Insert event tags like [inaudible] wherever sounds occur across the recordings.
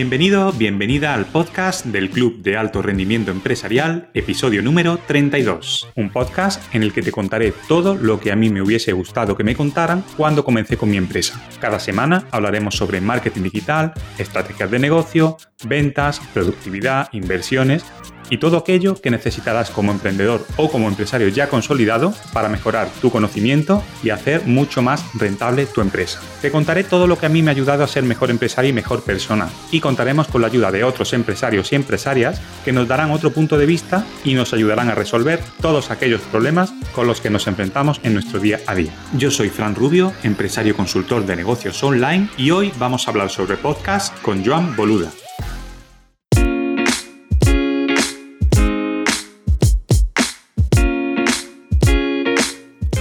Bienvenido, bienvenida al podcast del Club de Alto Rendimiento Empresarial, episodio número 32. Un podcast en el que te contaré todo lo que a mí me hubiese gustado que me contaran cuando comencé con mi empresa. Cada semana hablaremos sobre marketing digital, estrategias de negocio, ventas, productividad, inversiones y todo aquello que necesitarás como emprendedor o como empresario ya consolidado para mejorar tu conocimiento y hacer mucho más rentable tu empresa. Te contaré todo lo que a mí me ha ayudado a ser mejor empresario y mejor persona y contaremos con la ayuda de otros empresarios y empresarias que nos darán otro punto de vista y nos ayudarán a resolver todos aquellos problemas con los que nos enfrentamos en nuestro día a día. Yo soy Fran Rubio, empresario consultor de negocios online y hoy vamos a hablar sobre podcast con Joan Boluda.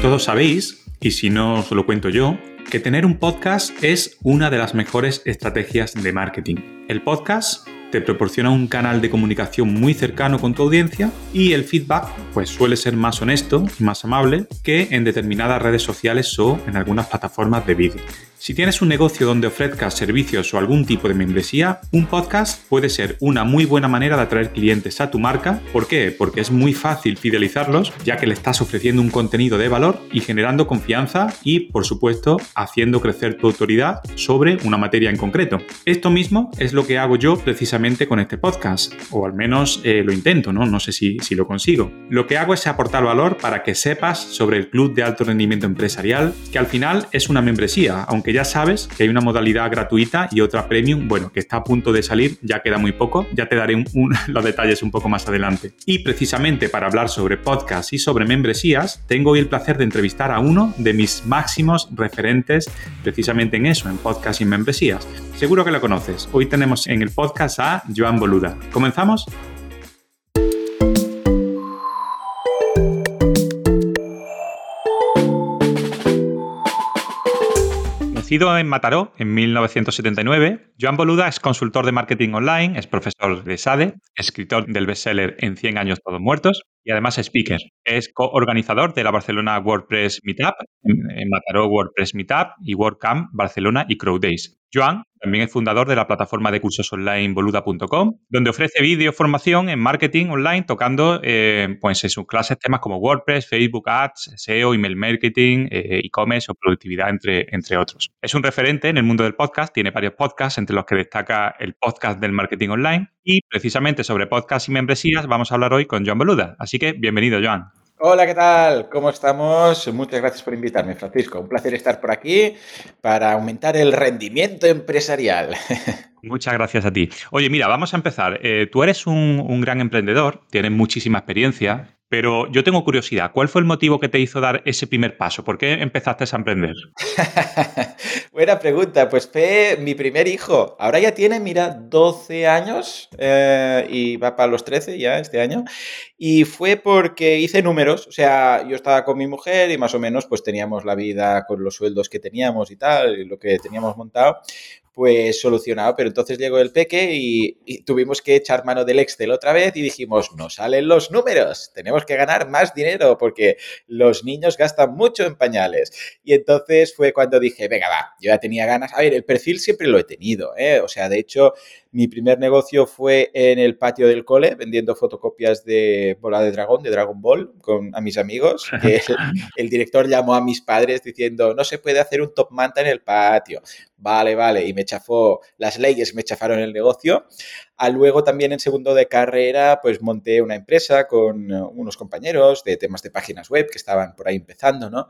Todos sabéis, y si no os lo cuento yo, que tener un podcast es una de las mejores estrategias de marketing. El podcast te proporciona un canal de comunicación muy cercano con tu audiencia y el feedback pues suele ser más honesto y más amable que en determinadas redes sociales o en algunas plataformas de vídeo. Si tienes un negocio donde ofrezcas servicios o algún tipo de membresía, un podcast puede ser una muy buena manera de atraer clientes a tu marca. ¿Por qué? Porque es muy fácil fidelizarlos ya que le estás ofreciendo un contenido de valor y generando confianza y, por supuesto, haciendo crecer tu autoridad sobre una materia en concreto. Esto mismo es lo que hago yo precisamente con este podcast, o al menos eh, lo intento, ¿no? No sé si, si lo consigo. Lo que hago es aportar valor para que sepas sobre el Club de Alto Rendimiento Empresarial, que al final es una membresía, aunque que ya sabes que hay una modalidad gratuita y otra premium, bueno, que está a punto de salir, ya queda muy poco, ya te daré [laughs] los detalles un poco más adelante. Y precisamente para hablar sobre podcast y sobre membresías, tengo hoy el placer de entrevistar a uno de mis máximos referentes precisamente en eso, en podcast y membresías. Seguro que lo conoces. Hoy tenemos en el podcast a Joan Boluda. ¿Comenzamos? Nacido en Mataró en 1979, Joan Boluda es consultor de marketing online, es profesor de SADE, escritor del bestseller En 100 años todos muertos y además speaker. Es coorganizador de la Barcelona WordPress Meetup, en Mataró WordPress Meetup y WordCamp Barcelona y Crowd Days. Joan también es fundador de la plataforma de cursos online boluda.com, donde ofrece vídeo formación en marketing online tocando eh, pues en sus clases temas como WordPress, Facebook Ads, SEO, email marketing, eh, e-commerce o productividad, entre, entre otros. Es un referente en el mundo del podcast, tiene varios podcasts, entre los que destaca el podcast del marketing online. Y precisamente sobre podcast y membresías vamos a hablar hoy con Joan Boluda. Así que bienvenido, Joan. Hola, ¿qué tal? ¿Cómo estamos? Muchas gracias por invitarme, Francisco. Un placer estar por aquí para aumentar el rendimiento empresarial. [laughs] Muchas gracias a ti. Oye, mira, vamos a empezar. Eh, tú eres un, un, gran emprendedor, tienes muchísima experiencia, pero yo tengo curiosidad, ¿cuál fue el motivo que te hizo dar ese primer paso? ¿Por qué empezaste a emprender? [laughs] Buena pregunta, pues fue mi primer hijo. Ahora ya tiene, mira, 12 años eh, y va para los 13 ya este año. Y fue porque hice números, o sea, yo estaba con mi mujer y más o menos pues teníamos la vida con los sueldos que teníamos y tal, y lo que teníamos montado pues solucionado. Pero entonces llegó el peque y, tuvimos que echar mano del Excel otra vez y dijimos, no salen los números, tenemos que ganar más dinero porque los niños gastan mucho en pañales. Y entonces fue cuando dije, venga, va, yo ya tenía ganas. A ver, el perfil siempre lo he tenido, ¿eh? O sea, de hecho, mi primer negocio fue en el patio del cole, vendiendo fotocopias de Bola de Dragón, de Dragon Ball, con, a mis amigos. Que [laughs] el, director llamó a mis padres diciendo, no se puede hacer un top manta en el patio. Vale, vale. Y me chafó, las leyes me chafaron el negocio. A luego también en segundo de carrera, pues monté una empresa con uh, unos compañeros de temas de páginas web que estaban por ahí empezando, ¿no?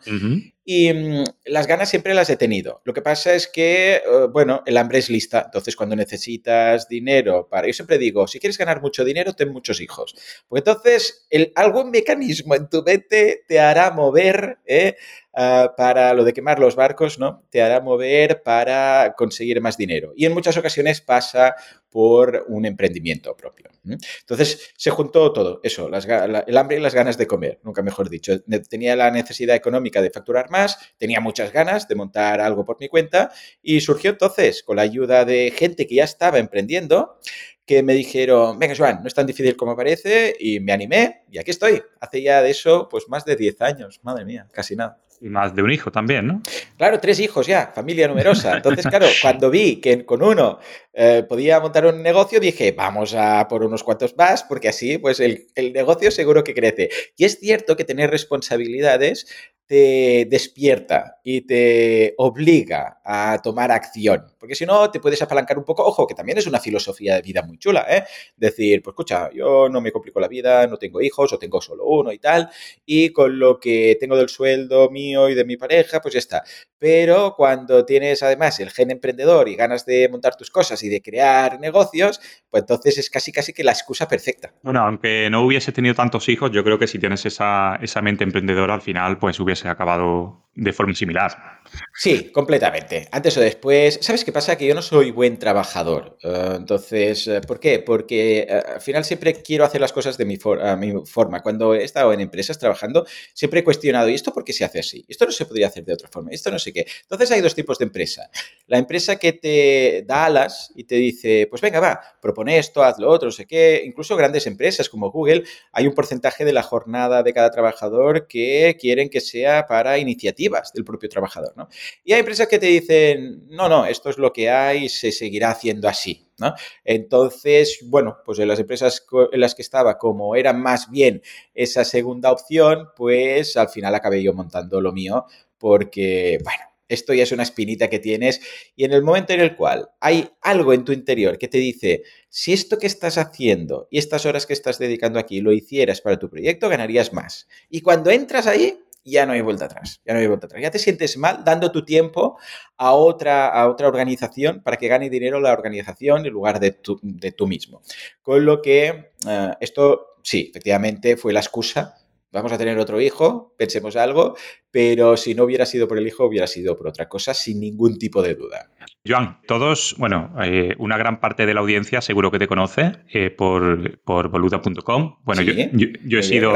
Y mm, las ganas siempre las he tenido. Lo que pasa es que, uh, bueno, el hambre es lista. Entonces, cuando necesitas dinero para... Yo siempre digo, si quieres ganar mucho dinero, ten muchos hijos. Porque entonces, el, algún mecanismo en tu mente te hará mover, ¿eh? Uh, para lo de quemar los barcos, ¿no? Te hará mover para conseguir más dinero. Y en muchas ocasiones pasa por un emprendimiento propio. Entonces se juntó todo, eso, el hambre y las ganas de comer, nunca mejor dicho. Tenía la necesidad económica de facturar más, tenía muchas ganas de montar algo por mi cuenta y surgió entonces, con la ayuda de gente que ya estaba emprendiendo, que me dijeron, venga, Joan, no es tan difícil como parece, y me animé, y aquí estoy. Hace ya de eso, pues más de 10 años, madre mía, casi nada. Y más de un hijo también, ¿no? Claro, tres hijos ya, familia numerosa. Entonces, claro, [laughs] cuando vi que con uno eh, podía montar un negocio, dije, vamos a por unos cuantos más, porque así, pues el, el negocio seguro que crece. Y es cierto que tener responsabilidades te despierta y te obliga a tomar acción. Porque si no, te puedes apalancar un poco. Ojo, que también es una filosofía de vida muy chula, ¿eh? Decir, pues escucha, yo no me complico la vida, no tengo hijos o tengo solo uno y tal, y con lo que tengo del sueldo mío y de mi pareja, pues ya está. Pero cuando tienes además el gen emprendedor y ganas de montar tus cosas y de crear negocios, pues entonces es casi casi que la excusa perfecta. Bueno, aunque no hubiese tenido tantos hijos, yo creo que si tienes esa, esa mente emprendedora al final, pues hubiese acabado de forma similar. Sí, completamente. Antes o después. ¿Sabes qué pasa? Que yo no soy buen trabajador. Uh, entonces, uh, ¿por qué? Porque uh, al final siempre quiero hacer las cosas de mi, mi, forma. Cuando he estado en empresas trabajando, siempre he cuestionado, ¿y esto por qué se hace así? Esto no se podría hacer de otra forma. Esto no sé qué. Entonces hay dos tipos de empresa. La empresa que te da alas y te dice, pues venga, va, propone esto, haz lo otro, no sé qué. Incluso grandes empresas como Google, hay un porcentaje de la jornada de cada trabajador que quieren que sea para iniciativas del propio trabajador. ¿no? Y hay empresas que te dicen, no, no, esto es lo que hay, se seguirá haciendo así. ¿no? Entonces, bueno, pues en las empresas en las que estaba, como era más bien esa segunda opción, pues al final acabé yo montando lo mío porque, bueno, esto ya es una espinita que tienes y en el momento en el cual hay algo en tu interior que te dice, si esto que estás haciendo y estas horas que estás dedicando aquí lo hicieras para tu proyecto, ganarías más. Y cuando entras ahí, ya no hay vuelta atrás, ya no hay vuelta atrás. Ya te sientes mal dando tu tiempo a otra, a otra organización para que gane dinero la organización en lugar de tú, de tú mismo. Con lo que uh, esto, sí, efectivamente fue la excusa. Vamos a tener otro hijo, pensemos algo, pero si no hubiera sido por el hijo, hubiera sido por otra cosa, sin ningún tipo de duda. Joan, todos, bueno, eh, una gran parte de la audiencia seguro que te conoce eh, por, por boluda.com. Bueno, sí, yo, yo, yo, he sido,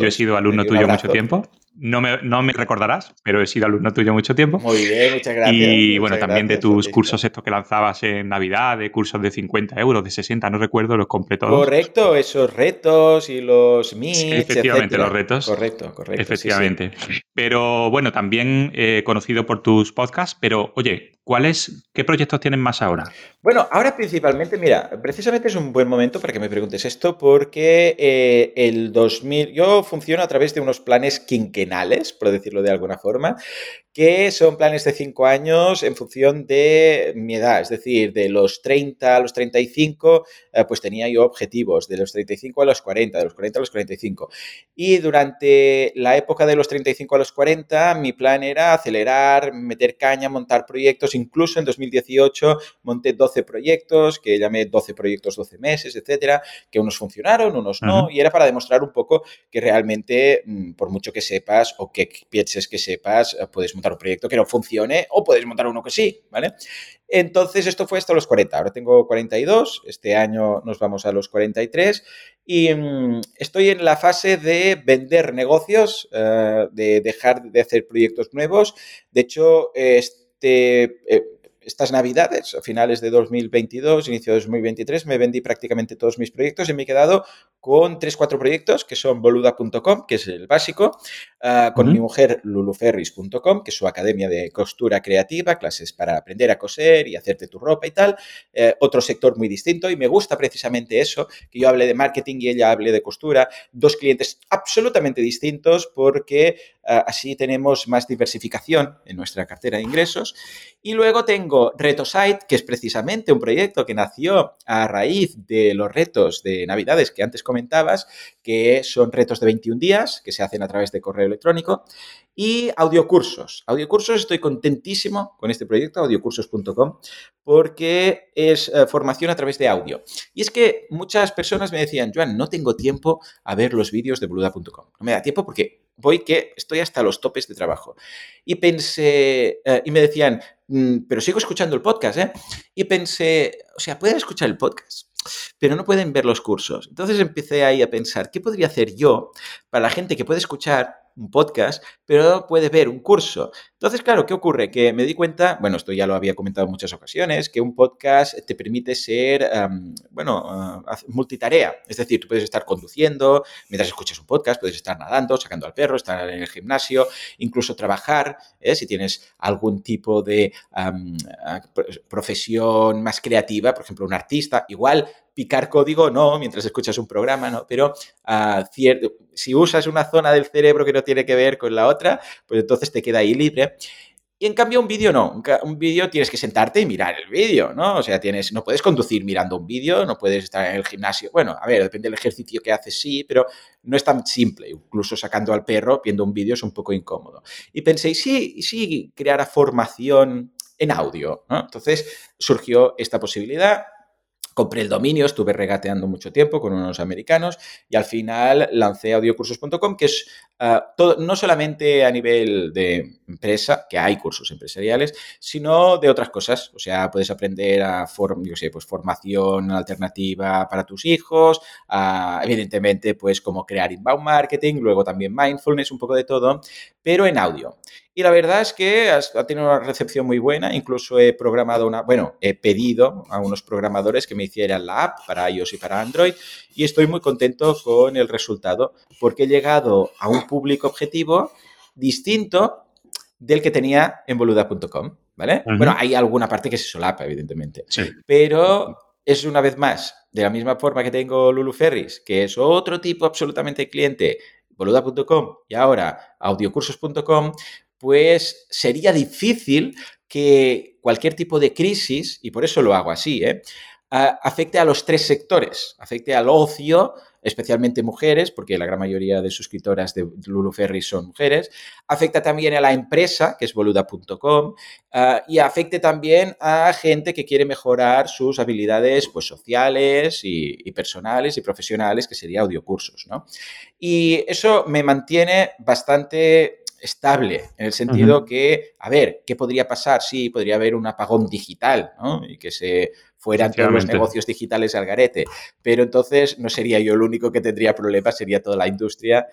yo he sido alumno tuyo mucho tiempo. No me, no me, recordarás, pero he sido alumno tuyo mucho tiempo. Muy bien, muchas gracias. Y bueno, también gracias, de tus Francisco. cursos estos que lanzabas en Navidad, de cursos de 50 euros, de 60, no recuerdo, los compré todos. Correcto, esos retos y los Sí, efectivamente, etcétera. los retos. Correcto, correcto. Efectivamente. Sí, sí. Bueno, también eh, conocido por tus podcasts, pero oye, ¿cuáles, qué proyectos tienen más ahora? Bueno, ahora principalmente, mira, precisamente es un buen momento para que me preguntes esto porque eh, el 2000, yo funciono a través de unos planes quinquenales, por decirlo de alguna forma, que son planes de 5 años en función de mi edad, es decir, de los 30 a los 35, eh, pues tenía yo objetivos, de los 35 a los 40, de los 40 a los 45. Y durante la época de los 35 a los 40, mi plan era acelerar, meter caña, montar proyectos, incluso en 2018 monté 12 proyectos, que llamé 12 proyectos, 12 meses, etcétera, que unos funcionaron, unos no, -huh. y era para demostrar un poco que realmente, mm, por mucho que sepas o que pienses que sepas, eh, puedes montar un proyecto que no funcione o puedes montar uno que sí, ¿vale? Entonces, esto fue hasta los 40. Ahora tengo 42, este año nos vamos a los 43 y mmm, estoy en la fase de vender negocios, uh, de dejar de hacer proyectos nuevos. De hecho, este... Eh, estas navidades, a finales de 2022, inicio de 2023, me vendí prácticamente todos mis proyectos y me he quedado con 3-4 proyectos que son boluda.com, que es el básico, uh, con uh -huh. mi mujer luluferris.com, que es su academia de costura creativa, clases para aprender a coser y hacerte tu ropa y tal, uh, otro sector muy distinto y me gusta precisamente eso, que yo hable de marketing y ella hable de costura, dos clientes absolutamente distintos porque uh, así tenemos más diversificación en nuestra cartera de ingresos y luego tengo RetoSite, que es precisamente un proyecto que nació a raíz de los retos de Navidades que antes comentabas, que son retos de 21 días, que se hacen a través de correo electrónico, y audiocursos. Audiocursos, estoy contentísimo con este proyecto, audiocursos.com, porque es eh, formación a través de audio. Y es que muchas personas me decían, Joan, no tengo tiempo a ver los vídeos de boluda.com. No me da tiempo porque voy que estoy hasta los topes de trabajo. Y pensé, eh, y me decían, mm, pero sigo escuchando el podcast, ¿eh? Y pensé, o sea, pueden escuchar el podcast, pero no pueden ver los cursos. Entonces empecé ahí a pensar, ¿qué podría hacer yo para la gente que puede escuchar un podcast, pero no puede ver un curso? Entonces, claro, ¿qué ocurre? Que me di cuenta, bueno, esto ya lo había comentado en muchas ocasiones, que un podcast te permite ser, bueno, uh, multitarea. Es decir, tú puedes estar conduciendo, mientras escuchas un podcast, puedes estar nadando, sacando al perro, estar en el gimnasio, incluso trabajar, ¿eh? si tienes algún tipo de profesión más creativa, por ejemplo, un artista, igual picar código no, mientras escuchas un programa, ¿no? Pero uh, si usas una zona del cerebro que no tiene que ver con la otra, pues entonces te queda ahí libre. Y en cambio un vídeo no, un vídeo tienes que sentarte y mirar el vídeo, ¿no? O sea, tienes, no puedes conducir mirando un vídeo, no puedes estar en el gimnasio. Bueno, a ver, depende del ejercicio que haces, sí, pero no es tan simple. Incluso sacando al perro, viendo un vídeo es un poco incómodo. Y pensé, sí, sí, crear formación en audio, ¿no? Entonces surgió esta posibilidad compré el dominio, estuve regateando mucho tiempo con unos americanos y al final lancé audiocursos.com, que es ah, no solamente a nivel de empresa, que hay cursos empresariales, sino de otras cosas. O sea, puedes aprender a yo sé, pues formación alternativa para tus hijos, evidentemente, pues cómo crear inbound marketing, luego también mindfulness, un poco de todo, pero en audio. Y la verdad es que ha tenido una recepción muy buena. Incluso he programado una, bueno, he pedido a unos programadores que me hicieran la app para iOS y para Android. Y estoy muy contento con el resultado porque he llegado a un público objetivo distinto del que tenía en boluda.com. ¿Vale? Bueno, hay alguna parte que se solapa, evidentemente. Pero es una vez más, de la misma forma que tengo Lulu Ferris, que es otro tipo absolutamente de cliente, boluda.com y ahora audiocursos.com, pues sería difícil que cualquier tipo de crisis, y por eso lo hago así, ¿eh? Afecte a los tres sectores, afecte al ocio, especialmente mujeres, porque la gran mayoría de suscriptoras de Lulu Ferry son mujeres, afecta también a la empresa, que es boluda.com, ah, y afecte también a gente que quiere mejorar sus habilidades pues, sociales y, personales y profesionales, que sería audiocursos. ¿no? Y eso me mantiene bastante estable, en el sentido que, a ver, ¿qué podría pasar? Sí, podría haber un apagón digital, ¿no? Y que se fueran todos los negocios digitales al garete. Pero entonces no sería yo el único que tendría problemas, sería toda la industria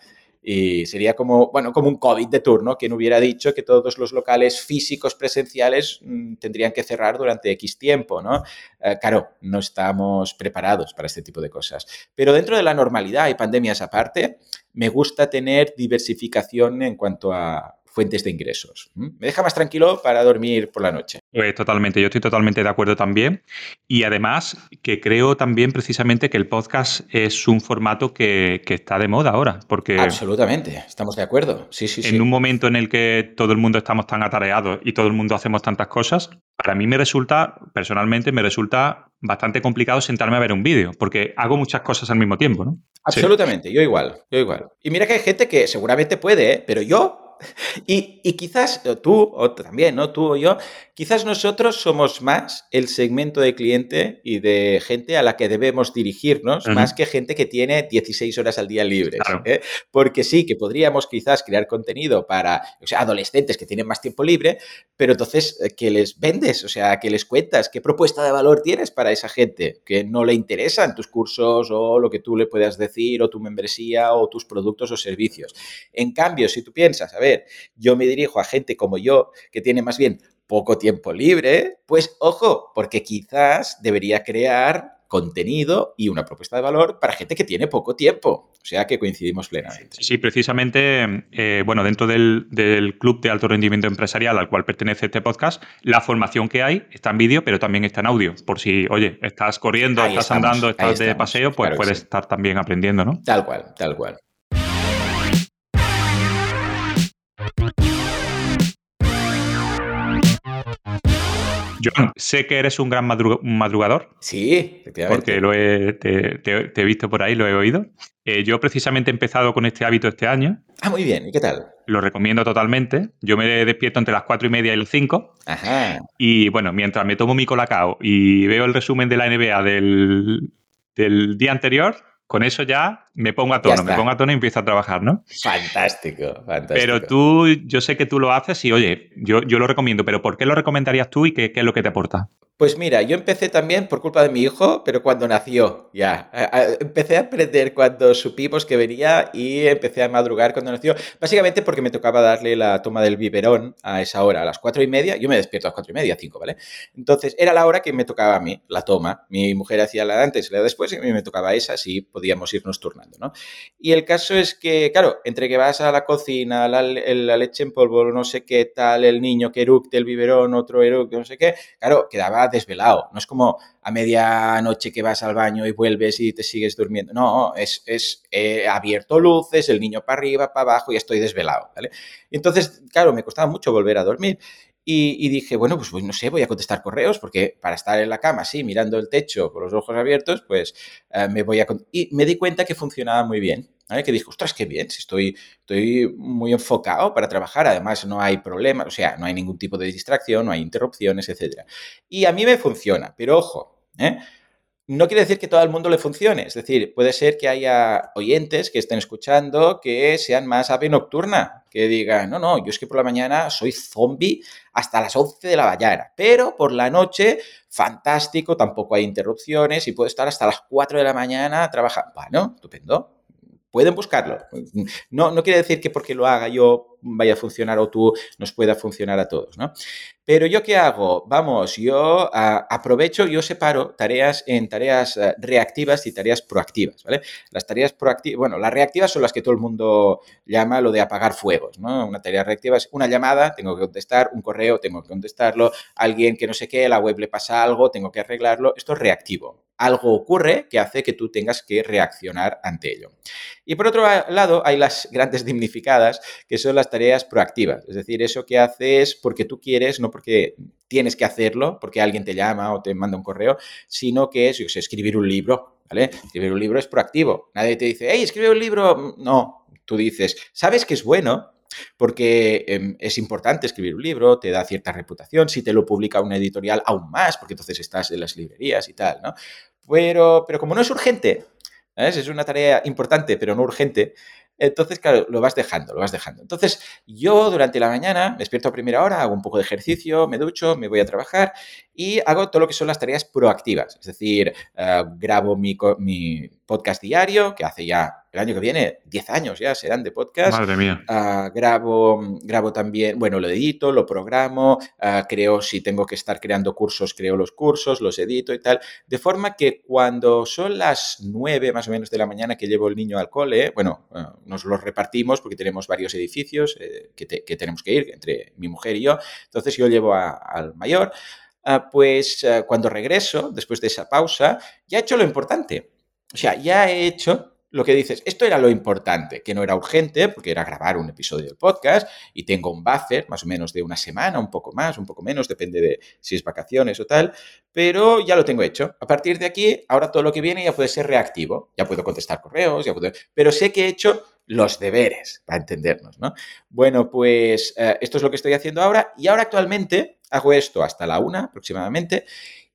y sería como, bueno, como un COVID de turno, quien hubiera dicho que todos los locales físicos presenciales mm, tendrían que cerrar durante X tiempo, ¿no? Eh, claro, no estamos preparados para este tipo de cosas. Pero dentro de la normalidad y pandemias aparte, me gusta tener diversificación en cuanto a fuentes de ingresos. Me deja más tranquilo para dormir por la noche. Pues totalmente, yo estoy totalmente de acuerdo también. Y además que creo también precisamente que el podcast es un formato que, está de moda ahora. Porque Absolutamente, estamos de acuerdo. Sí, sí, en un momento en el que todo el mundo estamos tan atareados y todo el mundo hacemos tantas cosas, para mí me resulta, personalmente, me resulta bastante complicado sentarme a ver un vídeo, porque hago muchas cosas al mismo tiempo, ¿no? Absolutamente, yo igual, yo igual. Y mira que hay gente que seguramente puede, ¿eh? pero yo [laughs] y, y, quizás tú, o también, ¿no? Tú o yo, quizás nosotros somos más el segmento de cliente y de gente a la que debemos dirigirnos, más que gente que tiene 16 horas al día libres. ¿eh? Porque sí, que podríamos quizás crear contenido para o sea, adolescentes que tienen más tiempo libre, pero entonces, eh, ¿qué les vendes? O sea, ¿qué les cuentas? ¿Qué propuesta de valor tienes para esa gente que no le interesan tus cursos o lo que tú le puedas decir o tu membresía o tus productos o servicios? En cambio, si tú piensas, a ver, yo me dirijo a gente como yo, que tiene más bien poco tiempo libre, pues ojo, porque quizás debería crear contenido y una propuesta de valor para gente que tiene poco tiempo. O sea que coincidimos plenamente. Sí, precisamente, eh, bueno, dentro del, club de alto rendimiento empresarial al cual pertenece este podcast, la formación que hay está en vídeo, pero también está en audio. Por si, oye, estás corriendo, estás andando, estás de paseo, pues puedes estar también aprendiendo, ¿no? Tal cual, tal cual. John, sé que eres un gran madrugador. Sí. Porque lo he, te, he visto por ahí, lo he oído. Eh, yo precisamente he empezado con este hábito este año. Ah, muy bien. ¿Y qué tal? Lo recomiendo totalmente. Yo me despierto entre las cuatro y media y las 5. Ajá. Y bueno, mientras me tomo mi colacao y veo el resumen de la NBA del, del día anterior, con eso ya me pongo a tono, me pongo a tono y empiezo a trabajar, ¿no? Fantástico, fantástico. Pero tú, yo sé que tú lo haces y oye, yo, yo lo recomiendo, pero ¿por qué lo recomendarías tú y qué, qué es lo que te aporta? Pues mira, yo empecé también por culpa de mi hijo, pero cuando nació, ya. Empecé a aprender cuando supimos que venía y empecé a madrugar cuando nació. Básicamente porque me tocaba darle la toma del biberón a esa hora, a las cuatro y media. Yo me despierto a las cuatro y media, cinco, ¿vale? Entonces era la hora que me tocaba a mí, la toma. Mi mujer hacía la antes y la de después y a mí me tocaba esa, así podíamos irnos Y el caso es que, claro, entre que vas a la cocina, la, leche en polvo, no sé qué tal, el niño que eructe el biberón, otro eructe, no sé qué, claro, quedaba desvelado. No es como a medianoche que vas al baño y vuelves y te sigues durmiendo. No, es, es abierto luces, el niño para arriba, para abajo y estoy desvelado. ¿vale? Entonces, claro, me costaba mucho volver a dormir. Y, dije, bueno, pues, no sé, voy a contestar correos, porque para estar en la cama así, mirando el techo con los ojos abiertos, pues eh, me voy a... Y me di cuenta que funcionaba muy bien. Que dije, ostras, qué bien, si estoy, estoy muy enfocado para trabajar, además no hay problemas, o sea, no hay ningún tipo de distracción, no hay interrupciones, etc. Y a mí me funciona, pero ojo, ¿eh? No quiere decir que todo el mundo le funcione, es decir, puede ser que haya oyentes que estén escuchando que sean más ave nocturna, que digan, no, no, yo es que por la mañana soy zombie hasta las 11 de la mañana, pero por la noche, fantástico, tampoco hay interrupciones y puedo estar hasta las 4 de la mañana trabajando. Bueno, estupendo, pueden buscarlo. No, no quiere decir que porque lo haga yo vaya a funcionar o tú nos pueda funcionar a todos, ¿no? Pero yo qué hago? Vamos, yo ah, aprovecho, yo separo tareas en tareas ah, reactivas y tareas proactivas, ¿vale? Las tareas proactivas, bueno, las reactivas son las que todo el mundo llama lo de apagar fuegos, ¿no? Una tarea reactiva es una llamada, tengo que contestar, un correo, tengo que contestarlo, alguien que no sé qué, la web le pasa algo, tengo que arreglarlo, esto es reactivo. Algo ocurre que hace que tú tengas que reaccionar ante ello. Y por otro lado, hay las grandes [laughs] dignificadas, que son las tareas proactivas, es decir, eso que haces porque tú quieres, no porque tienes que hacerlo, porque alguien te llama o te manda un correo, sino que es, yo sé, escribir un libro, ¿vale? Escribir un libro es proactivo. Nadie te dice, hey, escribe un libro. No, tú dices, sabes que es bueno, porque em, es importante escribir un libro, te da cierta reputación, si te lo publica una editorial aún más, porque entonces estás en las librerías y tal, ¿no? Pero, pero como no es urgente, es una tarea importante, pero no urgente. Entonces, claro, lo vas dejando, lo vas dejando. Entonces, yo durante la mañana me despierto a primera hora, hago un poco de ejercicio, me ducho, me voy a trabajar y hago todo lo que son las tareas proactivas. Es decir, eh, grabo mi, mi, podcast diario, que hace ya el año que viene, 10 años ya serán de podcast. Madre mía. Uh, grabo, grabo también, bueno, lo edito, lo programo, uh, creo si tengo que estar creando cursos, creo los cursos, los edito y tal. De forma que cuando son las 9 más o menos de la mañana que llevo el niño al cole, bueno, uh, nos los repartimos porque tenemos varios edificios eh, que, te, que, tenemos que ir entre mi mujer y yo. Entonces yo llevo a, al mayor. pues cuando regreso, después de esa pausa, ya he hecho lo importante o sea, ya he hecho lo que dices, esto era lo importante, que no era urgente, porque era grabar un episodio del podcast y tengo un buffer más o menos de una semana, un poco más, un poco menos, depende de si es vacaciones o tal, pero ya lo tengo hecho. A partir de aquí, ahora todo lo que viene ya puede ser reactivo, ya puedo contestar correos, ya puedo, pero sé que he hecho los deberes, para entendernos, ¿no? Bueno, pues eh, esto es lo que estoy haciendo ahora y ahora actualmente hago esto hasta la una aproximadamente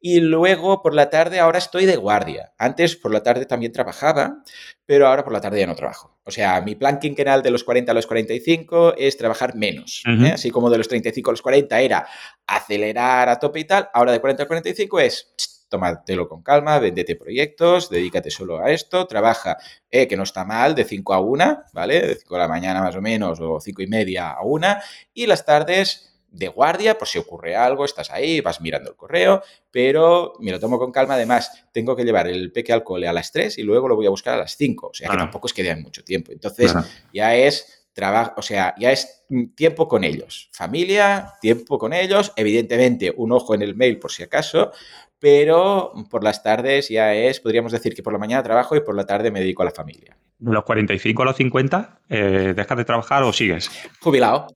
y luego por la tarde ahora estoy de guardia. Antes por la tarde también trabajaba, pero ahora por la tarde ya no trabajo. O sea, mi plan quinquenal de los 40 a los 45 es trabajar menos. ¿eh? Así como de los 35 a los 40 era acelerar a tope y tal, ahora de 40 a 45 es tómatelo con calma, vendete proyectos, dedícate solo a esto, trabaja, eh, que no está mal, de 5 a 1, ¿vale? De 5 a la mañana más o menos, o 5 y media a 1, y las tardes de guardia por si ocurre algo, estás ahí, vas mirando el correo, pero me lo tomo con calma. Además, tengo que llevar el peque al cole a las 3 y luego lo voy a buscar a las 5, o sea que tampoco es que den mucho tiempo. Entonces, ya es trabajo, o sea, ya es tiempo con ellos. Familia, tiempo con ellos, evidentemente un ojo en el mail por si acaso, pero por las tardes ya es, podríamos decir que por la mañana trabajo y por la tarde me dedico a la familia. ¿De los 45 a los 50 eh, dejas de trabajar o sigues? Jubilado.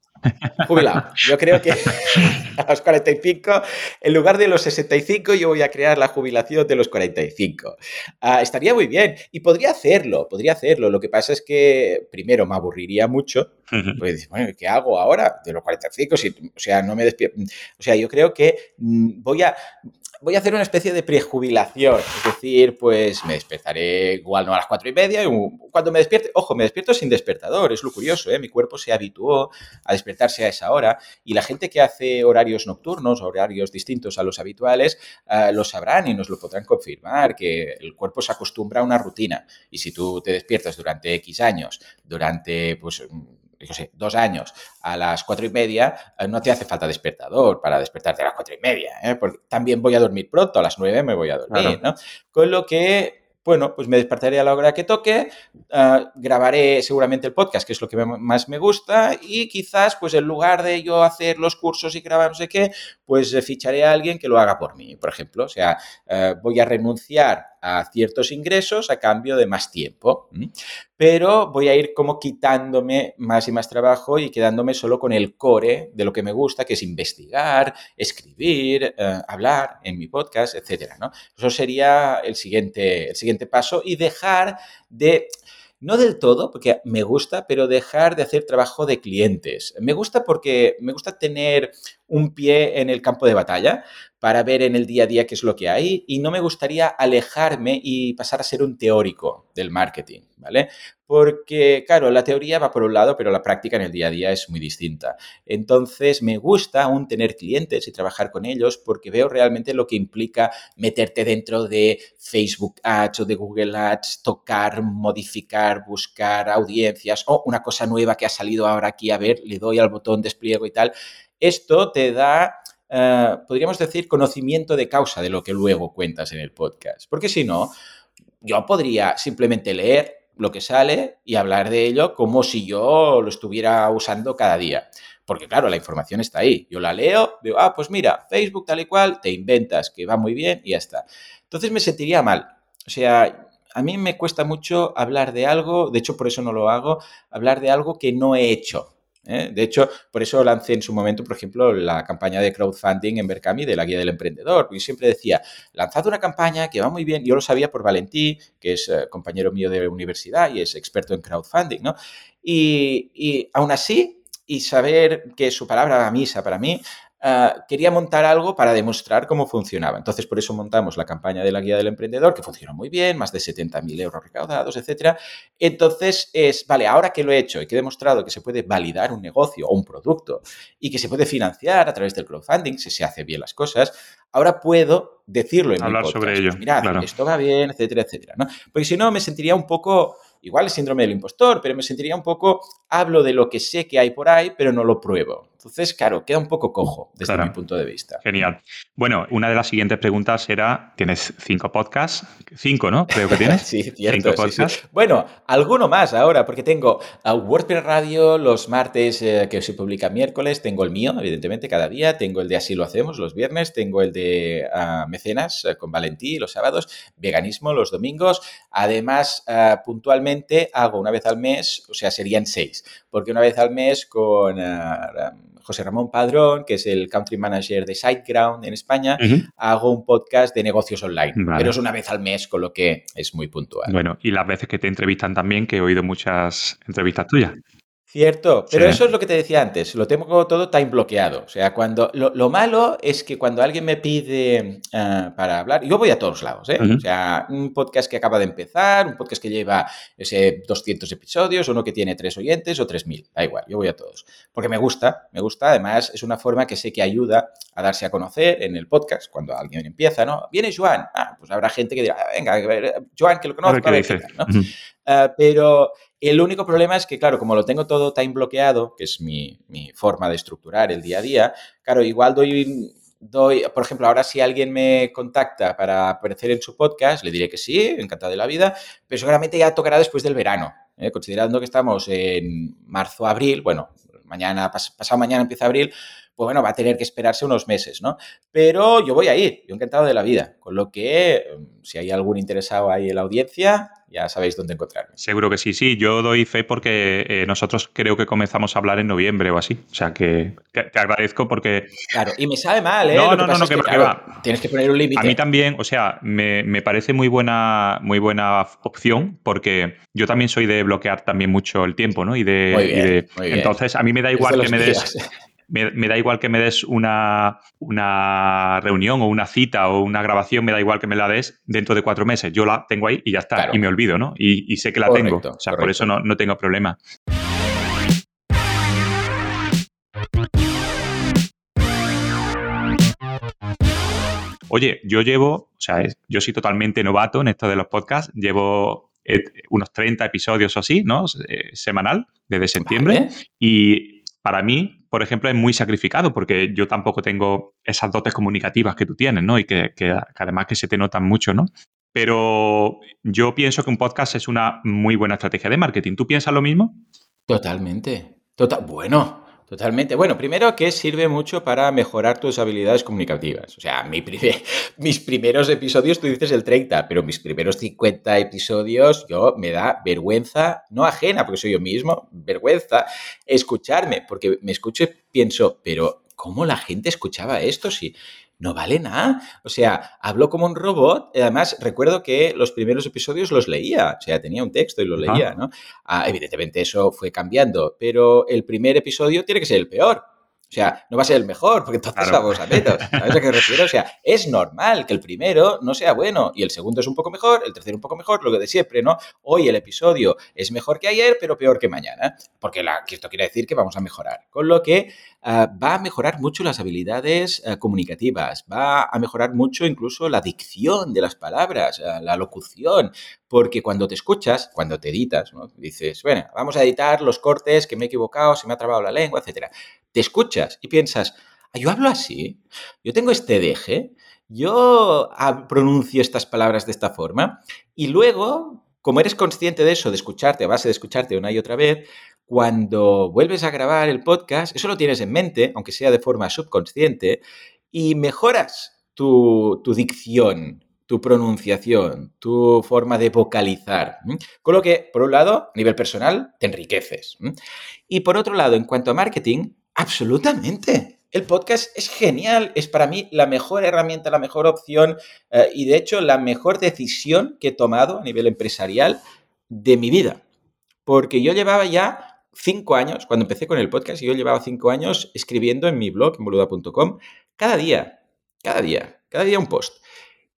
jubilado. Yo creo que [laughs] a los 45, en lugar de los 65, yo voy a crear la jubilación de los 45. Ah, estaría muy bien y podría hacerlo, podría hacerlo. Lo que pasa es que, primero, me aburriría mucho. Pues, bueno, ¿qué hago ahora de los 45? Si, o sea, no me despierto. O sea, yo creo que mm, voy a voy a hacer una especie de prejubilación. Es decir, pues me despertaré igual no a las cuatro y media. Y cuando me despierte, ojo, me despierto sin despertador. Es lo curioso, ¿eh? Mi cuerpo se habituó a despertarse a esa hora. Y la gente que hace horarios nocturnos, horarios distintos a los habituales, uh, lo sabrán y nos lo podrán confirmar, que el cuerpo se acostumbra a una rutina. Y si tú te despiertas durante X años, durante, pues yo sé, dos años a las cuatro y media, eh, no te hace falta despertador para despertarte a las cuatro y media, ¿eh? porque también voy a dormir pronto, a las nueve me voy a dormir, ¿no? Con lo que bueno, pues me despertaré a la hora que toque, uh, grabaré seguramente el podcast, que es lo que más me gusta, y quizás, pues en lugar de yo hacer los cursos y grabar no sé qué, pues ficharé a alguien que lo haga por mí, por ejemplo. O sea, uh, voy a renunciar a ciertos ingresos a cambio de más tiempo, pero voy a ir como quitándome más y más trabajo y quedándome solo con el core de lo que me gusta, que es investigar, escribir, uh, hablar en mi podcast, etcétera, ¿no? Eso sería el siguiente, el siguiente paso y dejar de no del todo, porque me gusta, pero dejar de hacer trabajo de clientes. Me gusta porque me gusta tener un pie en el campo de batalla para ver en el día a día qué es lo que hay y no me gustaría alejarme y pasar a ser un teórico del marketing, ¿vale? Porque, claro, la teoría va por un lado, pero la práctica en el día a día es muy distinta. Entonces, me gusta aún tener clientes y trabajar con ellos porque veo realmente lo que implica meterte dentro de Facebook Ads o de Google Ads, tocar, modificar, buscar audiencias o una cosa nueva que ha salido ahora aquí, a ver, le doy al botón despliego y tal. Esto te da Uh, podríamos decir, conocimiento de causa de lo que luego cuentas en el podcast. Porque si no, yo podría simplemente leer lo que sale y hablar de ello como si yo lo estuviera usando cada día. Porque claro, la información está ahí. Yo la leo, digo, ah, pues mira, Facebook tal y cual, te inventas que va muy bien y ya está. Entonces me sentiría mal. O sea, a mí me cuesta mucho hablar de algo, de hecho por eso no lo hago, hablar de algo que no he hecho. ¿Eh? De hecho, por eso lancé en su momento, por ejemplo, la campaña de crowdfunding en Berkami de la guía del emprendedor. Porque siempre decía, lanzad una campaña que va muy bien. Yo lo sabía por Valentí, que es eh, compañero mío de universidad y es experto en crowdfunding, ¿no? Y, y aún así, y saber que su palabra va a misa para mí, Uh, quería montar algo para demostrar cómo funcionaba. Entonces, por eso montamos la campaña de la guía del emprendedor, que funcionó muy bien, más de 70.000 euros recaudados, etc. Entonces, es, vale, ahora que lo he hecho y que he demostrado que se puede validar un negocio o un producto y que se puede financiar a través del crowdfunding, si se hace bien las cosas, ahora puedo decirlo en Hablar mi podcast. sobre ello. Pues mira, claro. esto va bien, etcétera, etcétera. ¿no? Porque si no, me sentiría un poco igual el síndrome del impostor, pero me sentiría un poco, hablo de lo que sé que hay por ahí, pero no lo pruebo. Entonces, claro, queda un poco cojo desde claro. mi punto de vista. Genial. Bueno, una de las siguientes preguntas era, ¿tienes cinco podcasts? Cinco, ¿no? Creo que tienes. [laughs] sí, cierto. Cinco sí, sí. Bueno, alguno más ahora, porque tengo a WordPress Radio los martes eh, que se publica miércoles, tengo el mío, evidentemente, cada día, tengo el de Así lo hacemos los viernes, tengo el de uh, Mecenas uh, con Valentí los sábados, Veganismo los domingos, además, uh, puntualmente hago una vez al mes, o sea, serían seis, porque una vez al mes con José Ramón Padrón, que es el country manager de SiteGround en España, uh -huh. hago un podcast de negocios online, vale. pero es una vez al mes, con lo que es muy puntual. Bueno, y las veces que te entrevistan también, que he oído muchas entrevistas tuyas. Cierto, pero sí. eso es lo que te decía antes, lo tengo todo time bloqueado. O sea, cuando lo, lo malo es que cuando alguien me pide uh, para hablar, yo voy a todos lados, ¿eh? Uh -huh. O sea, un podcast que acaba de empezar, un podcast que lleva ese 200 episodios, uno que tiene tres oyentes o 3000, da igual, yo voy a todos. Porque me gusta, me gusta, además es una forma que sé que ayuda a darse a conocer en el podcast, cuando alguien empieza, ¿no? Viene Joan, ah, pues habrá gente que dirá, venga, Joan, que lo conozco, a ver, qué, ¿no? Uh -huh. uh, pero el único problema es que, claro, como lo tengo todo time bloqueado, que es mi, mi forma de estructurar el día a día, claro, igual doy doy, por ejemplo, ahora si alguien me contacta para aparecer en su podcast, le diré que sí, encantado de la vida, pero seguramente ya tocará después del verano, ¿eh? considerando que estamos en marzo, abril, bueno, mañana, pas pasado mañana empieza abril, pues bueno, va a tener que esperarse unos meses, ¿no? Pero yo voy a ir, yo encantado de la vida, con lo que si hay algún interesado ahí en la audiencia, ya sabéis dónde encontrarme. Seguro que sí, sí. Yo doy fe porque eh, nosotros creo que comenzamos a hablar en noviembre o así. O sea que te, agradezco porque. Claro, y me sabe mal, ¿eh? No, no, no, no, que, va. Tienes que poner un límite. A mí también, o sea, me, parece muy buena, muy buena opción porque yo también soy de bloquear también mucho el tiempo, ¿no? Y de. Entonces, a mí me da igual que me des me, da igual que me des una, una, reunión o una cita o una grabación, me da igual que me la des dentro de cuatro meses. Yo la tengo ahí y ya está, y me olvido, ¿no? Y, sé que la tengo. O sea, por eso no, no tengo problema. Oye, yo llevo, o sea, yo soy totalmente novato en esto de los podcasts, llevo eh, unos 30 episodios o así, ¿no? Eh, semanal, desde septiembre. Y para mí, por ejemplo, es muy sacrificado porque yo tampoco tengo esas dotes comunicativas que tú tienes, ¿no? Y que, además que se te notan mucho, ¿no? Pero yo pienso que un podcast es una muy buena estrategia de marketing. ¿Tú piensas lo mismo? Totalmente. Total. Bueno, Totalmente. Bueno, primero que sirve mucho para mejorar tus habilidades comunicativas. O sea, mi [laughs] mis primeros episodios, tú dices el 30, pero mis primeros 50 episodios, yo me da vergüenza, no ajena, porque soy yo mismo, vergüenza escucharme, porque me escucho y pienso, pero ¿cómo la gente escuchaba esto? Si no vale nada. O sea, habló como un robot. Además, recuerdo que los primeros episodios los leía. O sea, tenía un texto y lo leía, ¿no? Ah, evidentemente eso fue cambiando, pero el primer episodio tiene que ser el peor. O sea, no va a ser el mejor, porque entonces vamos a menos. ¿Sabes a qué me refiero? O sea, es normal que el primero no sea bueno y el segundo es un poco mejor, el tercero un poco mejor, lo que de siempre, ¿no? Hoy el episodio es mejor que ayer, pero peor que mañana, porque la, esto quiere decir que vamos a mejorar. Con lo que ah, va a mejorar mucho las habilidades ah, comunicativas, va a mejorar mucho incluso la dicción de las palabras, ah, la locución, porque cuando te escuchas, cuando te editas, ¿no? dices, bueno, vamos a editar los cortes que me he equivocado, se me ha trabado la lengua, etcétera te escuchas y piensas, ah, yo hablo así, yo tengo este deje, yo pronuncio estas palabras de esta forma, y luego, como eres consciente de eso, de escucharte a base de escucharte una y otra vez, cuando vuelves a grabar el podcast, eso lo tienes en mente, aunque sea de forma subconsciente, y mejoras tu, dicción, tu pronunciación, tu forma de vocalizar. Con lo que, por un lado, a nivel personal, te enriqueces. Y por otro lado, en cuanto a marketing, Absolutamente. El podcast es genial, es para mí la mejor herramienta, la mejor opción eh, y de hecho la mejor decisión que he tomado a nivel empresarial de mi vida. Porque yo llevaba ya cinco años, cuando empecé con el podcast, yo llevaba cinco años escribiendo en mi blog, en boluda.com, cada día, cada día, cada día un post.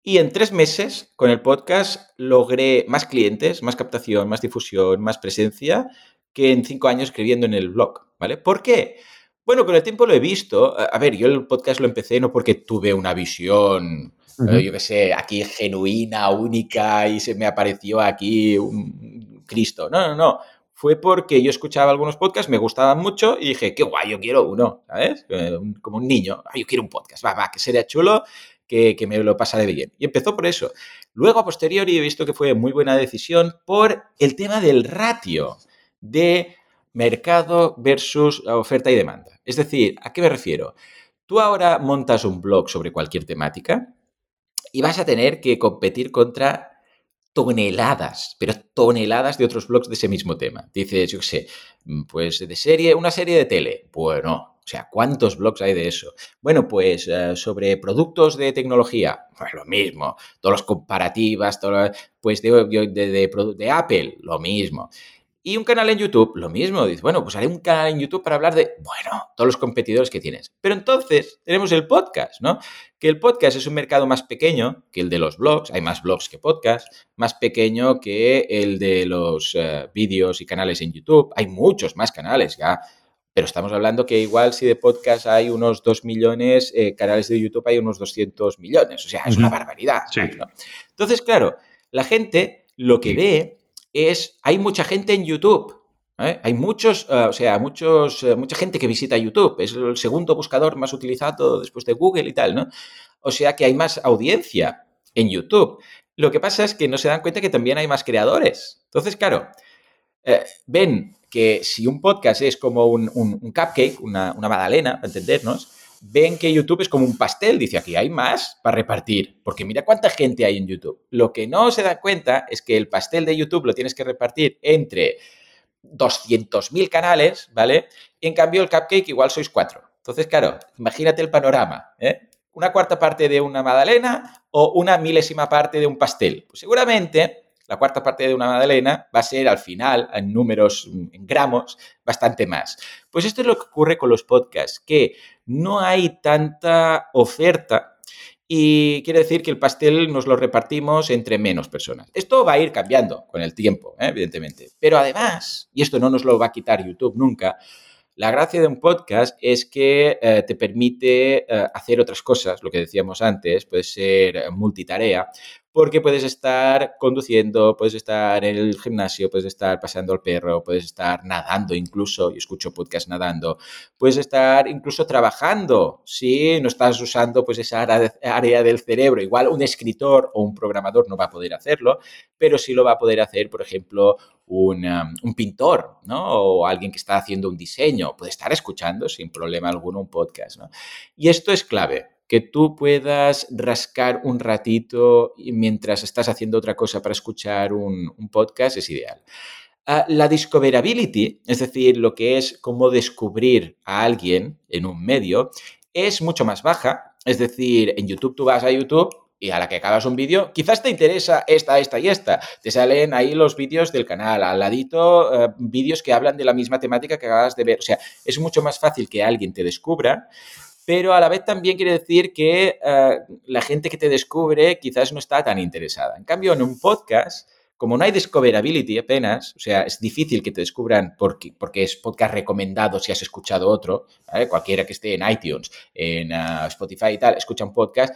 Y en tres meses con el podcast logré más clientes, más captación, más difusión, más presencia que en cinco años escribiendo en el blog, ¿vale? ¿Por qué? Bueno, con el tiempo lo he visto. A ver, yo el podcast lo empecé no porque tuve una visión, eh, yo qué sé, aquí genuina, única y se me apareció aquí un Cristo. No, no, no. Fue porque yo escuchaba algunos podcasts, me gustaban mucho y dije, qué guay, yo quiero uno, ¿sabes? Eh, como un niño, yo quiero un podcast, va, va, que sería chulo, que, que me lo pasaré bien. Y empezó por eso. Luego, a posteriori, he visto que fue muy buena decisión por el tema del ratio de mercado versus oferta y demanda. Es decir, ¿a qué me refiero? Tú ahora montas un blog sobre cualquier temática y vas a tener que competir contra toneladas, pero toneladas de otros blogs de ese mismo tema. Dices, yo qué sé, pues de serie, una serie de tele. Bueno, o sea, ¿cuántos blogs hay de eso? Bueno, pues eh, sobre productos de tecnología, pues lo mismo. Todas las comparativas, pues de, de Apple, lo mismo. Y un canal en YouTube, lo mismo. Dices, bueno, pues haré un canal en YouTube para hablar de, bueno, todos los competidores que tienes. Pero entonces tenemos el podcast, ¿no? Que el podcast es un mercado más pequeño que el de los blogs. Hay más blogs que podcasts. Más pequeño que el de los eh, vídeos y canales en YouTube. Hay muchos más canales ya. Pero estamos hablando que igual si de podcast hay unos 2 millones, eh, canales de YouTube hay unos 200 millones. O sea, es una barbaridad. Entonces, claro, la gente lo que ve es, hay mucha gente en YouTube. ¿eh? Hay muchos, eh, o sea, muchos, eh, mucha gente que visita YouTube. Es el segundo buscador más utilizado después de Google y tal, ¿no? O sea que hay más audiencia en YouTube. Lo que pasa es que no se dan cuenta que también hay más creadores. Entonces, claro, ven que si un podcast es como un, cupcake, una, una magdalena, para entendernos, ven que YouTube es como un pastel, dice aquí hay más para repartir, porque mira cuánta gente hay en YouTube. Lo que no se da cuenta es que el pastel de YouTube lo tienes que repartir entre 200.000 canales, ¿vale? Y en cambio el cupcake igual sois cuatro. Entonces, claro, imagínate el panorama, ¿eh? Una cuarta parte de una magdalena o una milésima parte de un pastel. Pues seguramente la cuarta parte de una magdalena va a ser al final, en números, en gramos, bastante más. Pues esto es lo que ocurre con los podcasts, que no hay tanta oferta y quiere decir que el pastel nos lo repartimos entre menos personas. Esto va a ir cambiando con el tiempo, ¿eh? evidentemente. Pero además, y esto no nos lo va a quitar YouTube nunca, la gracia de un podcast es que eh, te permite eh, hacer otras cosas, lo que decíamos antes, puede ser multitarea, porque puedes estar conduciendo, puedes estar en el gimnasio, puedes estar paseando al perro, puedes estar nadando incluso, yo escucho podcast nadando, puedes estar incluso trabajando, si no estás usando pues esa área del cerebro, igual un escritor o un programador no va a poder hacerlo, pero sí lo va a poder hacer, por ejemplo, un, um, un, pintor, ¿no? O alguien que está haciendo un diseño, puede estar escuchando sin problema alguno un podcast, ¿no? Y esto es clave, que tú puedas rascar un ratito mientras estás haciendo otra cosa para escuchar un, podcast es ideal. Ah, la discoverability, es decir, lo que es cómo descubrir a alguien en un medio, es mucho más baja. Es decir, en YouTube tú vas a YouTube y a la que acabas un vídeo, quizás te interesa esta, esta y esta. Te salen ahí los vídeos del canal, al ladito eh, vídeos que hablan de la misma temática que acabas de ver. O sea, es mucho más fácil que alguien te descubra pero a la vez también quiere decir que eh, la gente que te descubre quizás no está tan interesada. En cambio, en un podcast, como no hay discoverability apenas, o sea, es difícil que te descubran porque, porque es podcast recomendado si has escuchado otro, cualquiera que esté en iTunes, en eh, Spotify y tal, escucha un podcast,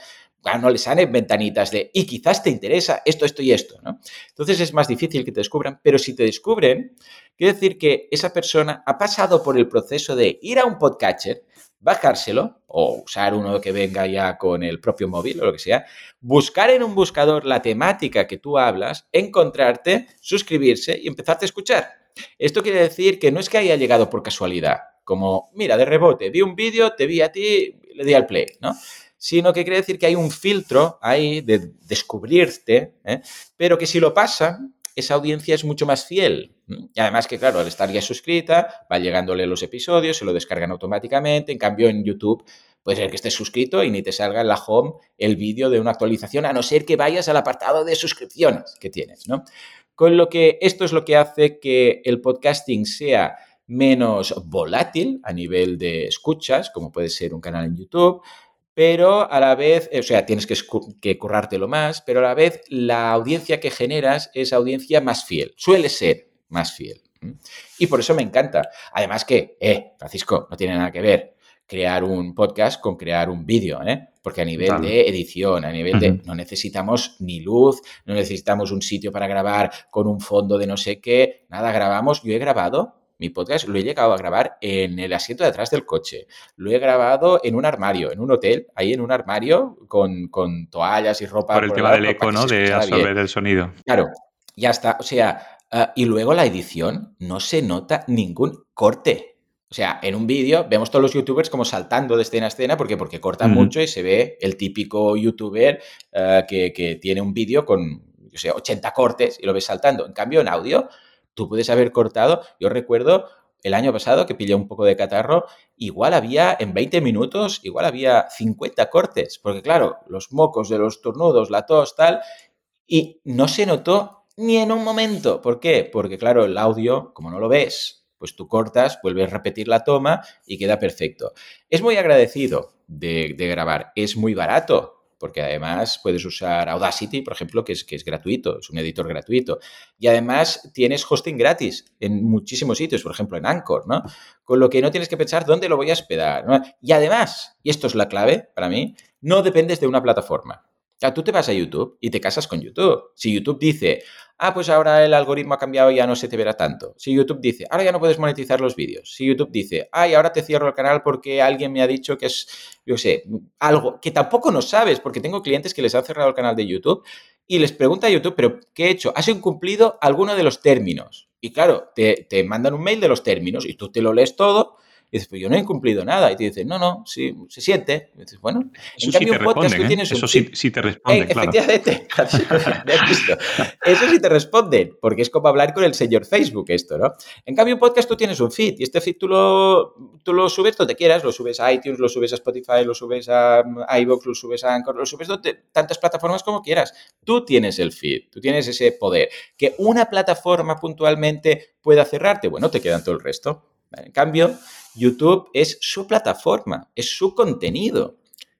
no le salen ventanitas de, y quizás te interesa esto, esto y esto, ¿no? Entonces es más difícil que te descubran, pero si te descubren, quiere decir que esa persona ha pasado por el proceso de ir a un podcatcher, bajárselo o usar uno que venga ya con el propio móvil o lo que sea, buscar en un buscador la temática que tú hablas, encontrarte, suscribirse y empezarte a escuchar. Esto quiere decir que no es que haya llegado por casualidad, como, mira, de rebote, vi un vídeo, te vi a ti, le di al play, ¿no? Sino que quiere decir que hay un filtro ahí de descubrirte, ¿eh? pero que si lo pasa, esa audiencia es mucho más fiel. Y además que, claro, al estar ya suscrita, va llegándole los episodios, se lo descargan automáticamente. En cambio, en YouTube puede ser que estés suscrito y ni te salga en la home el vídeo de una actualización, a no ser que vayas al apartado de suscripciones que tienes, ¿no? Con lo que esto es lo que hace que el podcasting sea menos volátil a nivel de escuchas, como puede ser un canal en YouTube, pero a la vez, o sea, tienes que, que currártelo más, pero a la vez la audiencia que generas es audiencia más fiel, suele ser más fiel. Y por eso me encanta. Además que, eh, Francisco, no tiene nada que ver crear un podcast con crear un vídeo, ¿eh? Porque a nivel de edición, a nivel de... No necesitamos ni luz, no necesitamos un sitio para grabar con un fondo de no sé qué, nada, grabamos. Yo he grabado mi podcast lo he llegado a grabar en el asiento de atrás del coche. Lo he grabado en un armario, en un hotel, ahí en un armario con, toallas y ropa. Por el tema del eco, ¿no? De absorber el sonido. Claro, ya está. O sea, ah, y luego la edición, no se nota ningún corte. O sea, en un vídeo vemos todos los youtubers como saltando de escena a escena porque, porque cortan mucho y se ve el típico youtuber ah, que, que, tiene un vídeo con, yo sé, 80 cortes y lo ves saltando. En cambio, en audio tú puedes haber cortado, yo recuerdo el año pasado que pillé un poco de catarro, igual había en 20 minutos, igual había 50 cortes, porque claro, los mocos de los turnudos, la tos, tal, y no se notó ni en un momento. ¿Por qué? Porque claro, el audio, como no lo ves, pues tú cortas, vuelves a repetir la toma y queda perfecto. Es muy agradecido de, de grabar, es muy barato, porque además puedes usar Audacity, por ejemplo, que es, que es gratuito, es un editor gratuito. Y además tienes hosting gratis en muchísimos sitios, por ejemplo, en Anchor, ¿no? Con lo que no tienes que pensar dónde lo voy a hospedar. Y además, y esto es la clave para mí, no dependes de una plataforma. O sea, tú te vas a YouTube y te casas con YouTube. Si YouTube dice, ah, pues ahora el algoritmo ha cambiado y ya no se te verá tanto. Si YouTube dice, ahora ya no puedes monetizar los vídeos. Si YouTube dice, ay, ahora te cierro el canal porque alguien me ha dicho que es, yo sé, algo que tampoco no sabes, porque tengo clientes que les han cerrado el canal de YouTube y les pregunta a YouTube, pero ¿qué he hecho? ¿Has incumplido alguno de los términos? Y claro, te, te mandan un mail de los términos y tú te lo lees todo Y dices, pues yo no he cumplido nada. Y te dicen, no, no, sí, se siente. Y dices, bueno, eso en cambio, sí te un podcast tú ¿eh? tienes Eso sí, sí, te eh, claro. Efectivamente, [laughs] Eso sí te responden, porque es como hablar con el señor Facebook esto, ¿no? En cambio, un podcast tú tienes un feed y este feed tú lo, tú lo subes donde quieras, lo subes a iTunes, lo subes a Spotify, lo subes a iVoox, lo subes a Anchor, lo subes donde, tantas plataformas como quieras. Tú tienes el feed, tú tienes ese poder. Que una plataforma puntualmente pueda cerrarte, bueno, te quedan todo el resto. En cambio, YouTube es su plataforma, es su contenido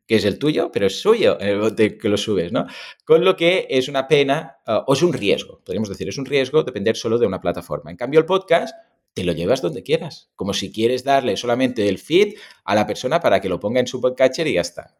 que es el tuyo, pero es suyo de que lo subes, ¿no? Con lo que es una pena uh, o es un riesgo, podríamos decir, es un riesgo depender solo de una plataforma. En cambio, el podcast te lo llevas donde quieras, como si quieres darle solamente el feed a la persona para que lo ponga en su podcatcher y ya está.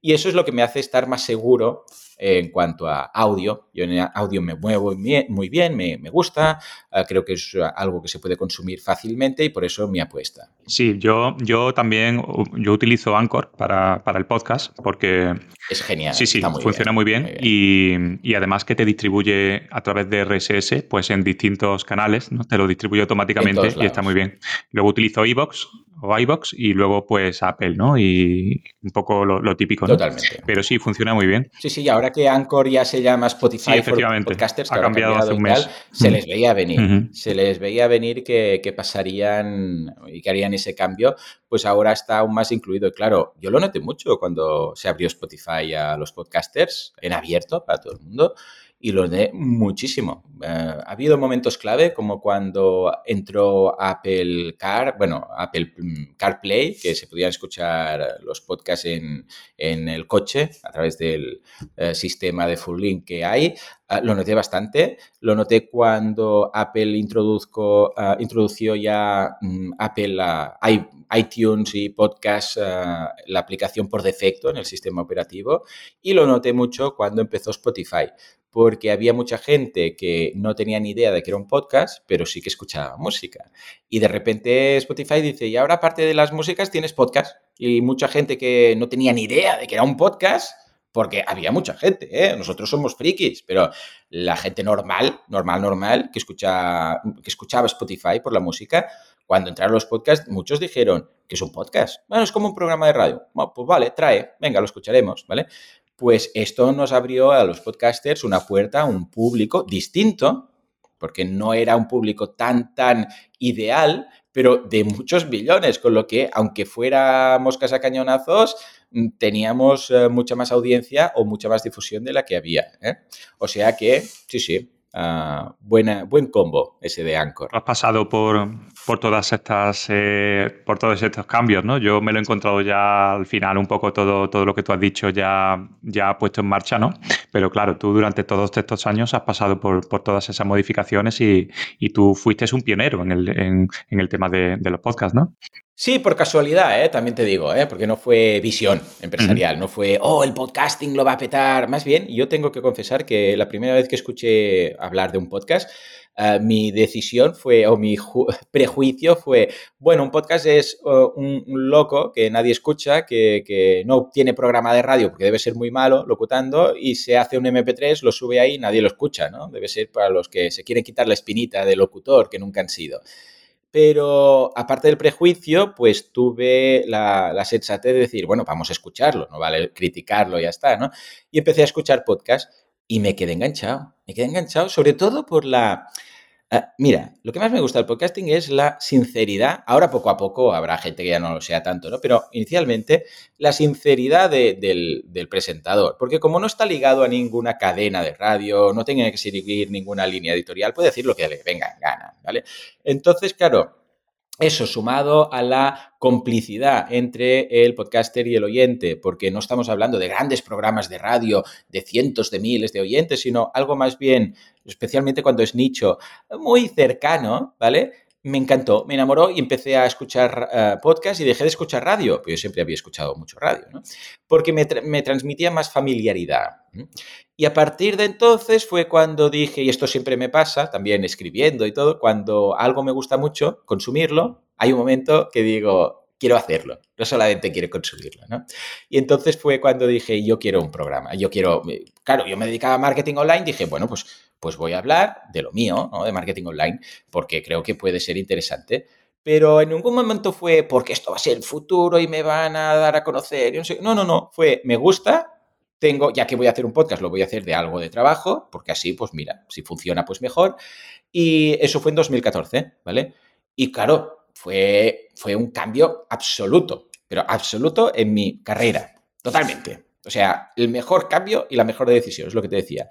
Y eso es lo que me hace estar más seguro en cuanto a audio. Yo en audio me muevo muy bien, me, gusta, eh, creo que es algo que se puede consumir fácilmente y por eso mi apuesta. Sí, yo, yo también yo utilizo Anchor para, el podcast porque... Es genial. Sí, sí, funciona muy bien, Y, además que te distribuye a través de RSS pues en distintos canales, ¿no? te lo distribuye automáticamente y está muy bien. Luego utilizo iBox o iBox y luego pues Apple, ¿no? Y un poco lo, típico, ¿no? Totalmente. Pero sí, funciona muy bien. Sí, sí, ahora que Anchor ya se llama Spotify podcasters, ha cambiado, hace un mes. se les veía venir, se les veía venir que, que, pasarían y que harían ese cambio, pues ahora está aún más incluido. Claro, yo lo noté mucho cuando se abrió Spotify a los podcasters en abierto para todo el mundo y lo de muchísimo. Eh, ha habido momentos clave como cuando entró Apple Car, bueno, Apple mm, CarPlay, que se podían escuchar los podcasts en, el coche a través del eh, sistema de full link que hay. Ah, lo noté bastante. Lo noté cuando Apple introduzco, ah, introdució ya mm, Apple iTunes y Podcast, ah, la aplicación por defecto en el sistema operativo. Y lo noté mucho cuando empezó Spotify porque había mucha gente que no tenía ni idea de que era un podcast, pero sí que escuchaba música. Y de repente Spotify dice, y ahora aparte de las músicas tienes podcast. Y mucha gente que no tenía ni idea de que era un podcast, porque había mucha gente, ¿eh? nosotros somos frikis, pero la gente normal, normal, normal, que, escucha, que escuchaba Spotify por la música, cuando entraron los podcasts, muchos dijeron que es un podcast. Bueno, es como un programa de radio. Bueno, pues vale, trae, venga, lo escucharemos, ¿vale? Pues esto nos abrió a los podcasters una puerta a un público distinto, porque no era un público tan, tan ideal, pero de muchos billones, con lo que, aunque fuera moscas a cañonazos, mm, teníamos eh, mucha más audiencia o mucha más difusión de la que había. ¿eh? O sea que, sí, sí, Ah, buena, buen combo ese de Anchor. Has pasado por, por todas estas eh, por todos estos cambios, ¿no? Yo me lo he encontrado ya al final un poco todo, todo lo que tú has dicho ya, ya puesto en marcha, ¿no? Pero claro, tú durante todos estos años has pasado por, todas esas modificaciones y, tú fuiste un pionero en el, en, el tema de, de los podcasts, ¿no? Sí, por casualidad, ¿eh? también te digo, ¿eh? porque no fue visión empresarial, no fue, oh, el podcasting lo va a petar. Más bien, yo tengo que confesar que la primera vez que escuché hablar de un podcast, eh, mi decisión fue, o mi [laughs] prejuicio fue, bueno, un podcast es un, loco que nadie escucha, que, que, no tiene programa de radio porque debe ser muy malo locutando y se hace un MP3, lo sube ahí y nadie lo escucha, ¿no? Debe ser para los que se quieren quitar la espinita de locutor, que nunca han sido. Pero aparte del prejuicio, pues tuve la, la sensatez de decir, bueno, vamos a escucharlo, no vale criticarlo, ya está, ¿no? Y empecé a escuchar podcast y me quedé enganchado. Me quedé enganchado, sobre todo por la, mira, lo que más me gusta del podcasting es la sinceridad. Ahora poco a poco habrá gente que ya no lo sea tanto, ¿no? Pero inicialmente la sinceridad del, presentador. Porque como no está ligado a ninguna cadena de radio, no tiene que seguir ninguna línea editorial, puede decir lo que le venga gana, ¿vale? Entonces, claro, eso sumado a la complicidad entre el podcaster y el oyente, porque no estamos hablando de grandes programas de radio de cientos de miles de oyentes, sino algo más bien, especialmente cuando es nicho, muy cercano, ¿vale? me encantó, me enamoró y empecé a escuchar uh, podcast y dejé de escuchar radio, pues yo siempre había escuchado mucho radio, ¿no? Porque me, me, transmitía más familiaridad. Y a partir de entonces fue cuando dije, y esto siempre me pasa, también escribiendo y todo, cuando algo me gusta mucho, consumirlo, hay un momento que digo, quiero hacerlo, no solamente quiero consumirlo, ¿no? Y entonces fue cuando dije, yo quiero un programa, yo quiero, claro, yo me dedicaba a marketing online, dije, bueno, pues pues voy a hablar de lo mío, ¿no? de marketing online, porque creo que puede ser interesante. pero en ningún momento fue porque esto va a ser el futuro y me van a dar a conocer. No, no, no, fue me gusta, tengo, ya que voy a hacer un podcast, lo voy a hacer de algo de trabajo, porque así, pues mira, si funciona, pues mejor. Y eso fue en 2014, ¿vale? Y claro, fue, fue un cambio absoluto, pero absoluto en mi carrera, totalmente. O sea, el mejor cambio y la mejor decisión, es lo que te decía.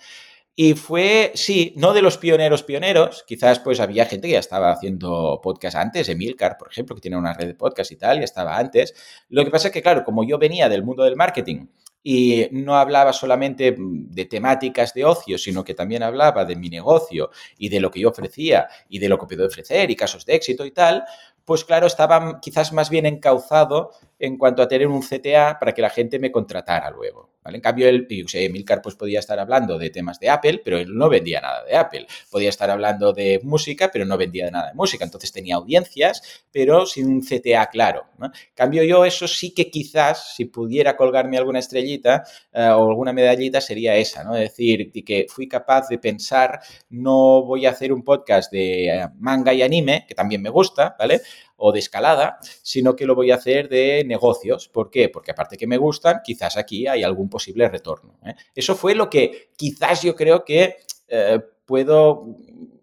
Y fue, sí, no de los pioneros pioneros, quizás pues había gente que ya estaba haciendo podcast antes, Emilcar, por ejemplo, que tiene una red de podcast y tal, ya estaba antes. Lo que pasa es que, claro, como yo venía del mundo del marketing y no hablaba solamente de temáticas de ocio, sino que también hablaba de mi negocio y de lo que yo ofrecía y de lo que puedo ofrecer y casos de éxito y tal, pues claro, estaba quizás más bien encauzado en cuanto a tener un CTA para que la gente me contratara luego. En cambio, él, yo sé, Emilcar pues podía estar hablando de temas de Apple, pero él no vendía nada de Apple. Podía estar hablando de música, pero no vendía nada de música. Entonces tenía audiencias, pero sin un CTA claro. En cambio, yo eso sí que quizás, si pudiera colgarme alguna estrellita eh, o alguna medallita, sería esa, ¿no? Es decir, que fui capaz de pensar, no voy a hacer un podcast de eh, manga y anime, que también me gusta, ¿vale? O de escalada, sino que lo voy a hacer de negocios. ¿Por qué? Porque aparte que me gustan, quizás aquí hay algún posible retorno. ¿eh? Eso fue lo que quizás yo creo que eh, puedo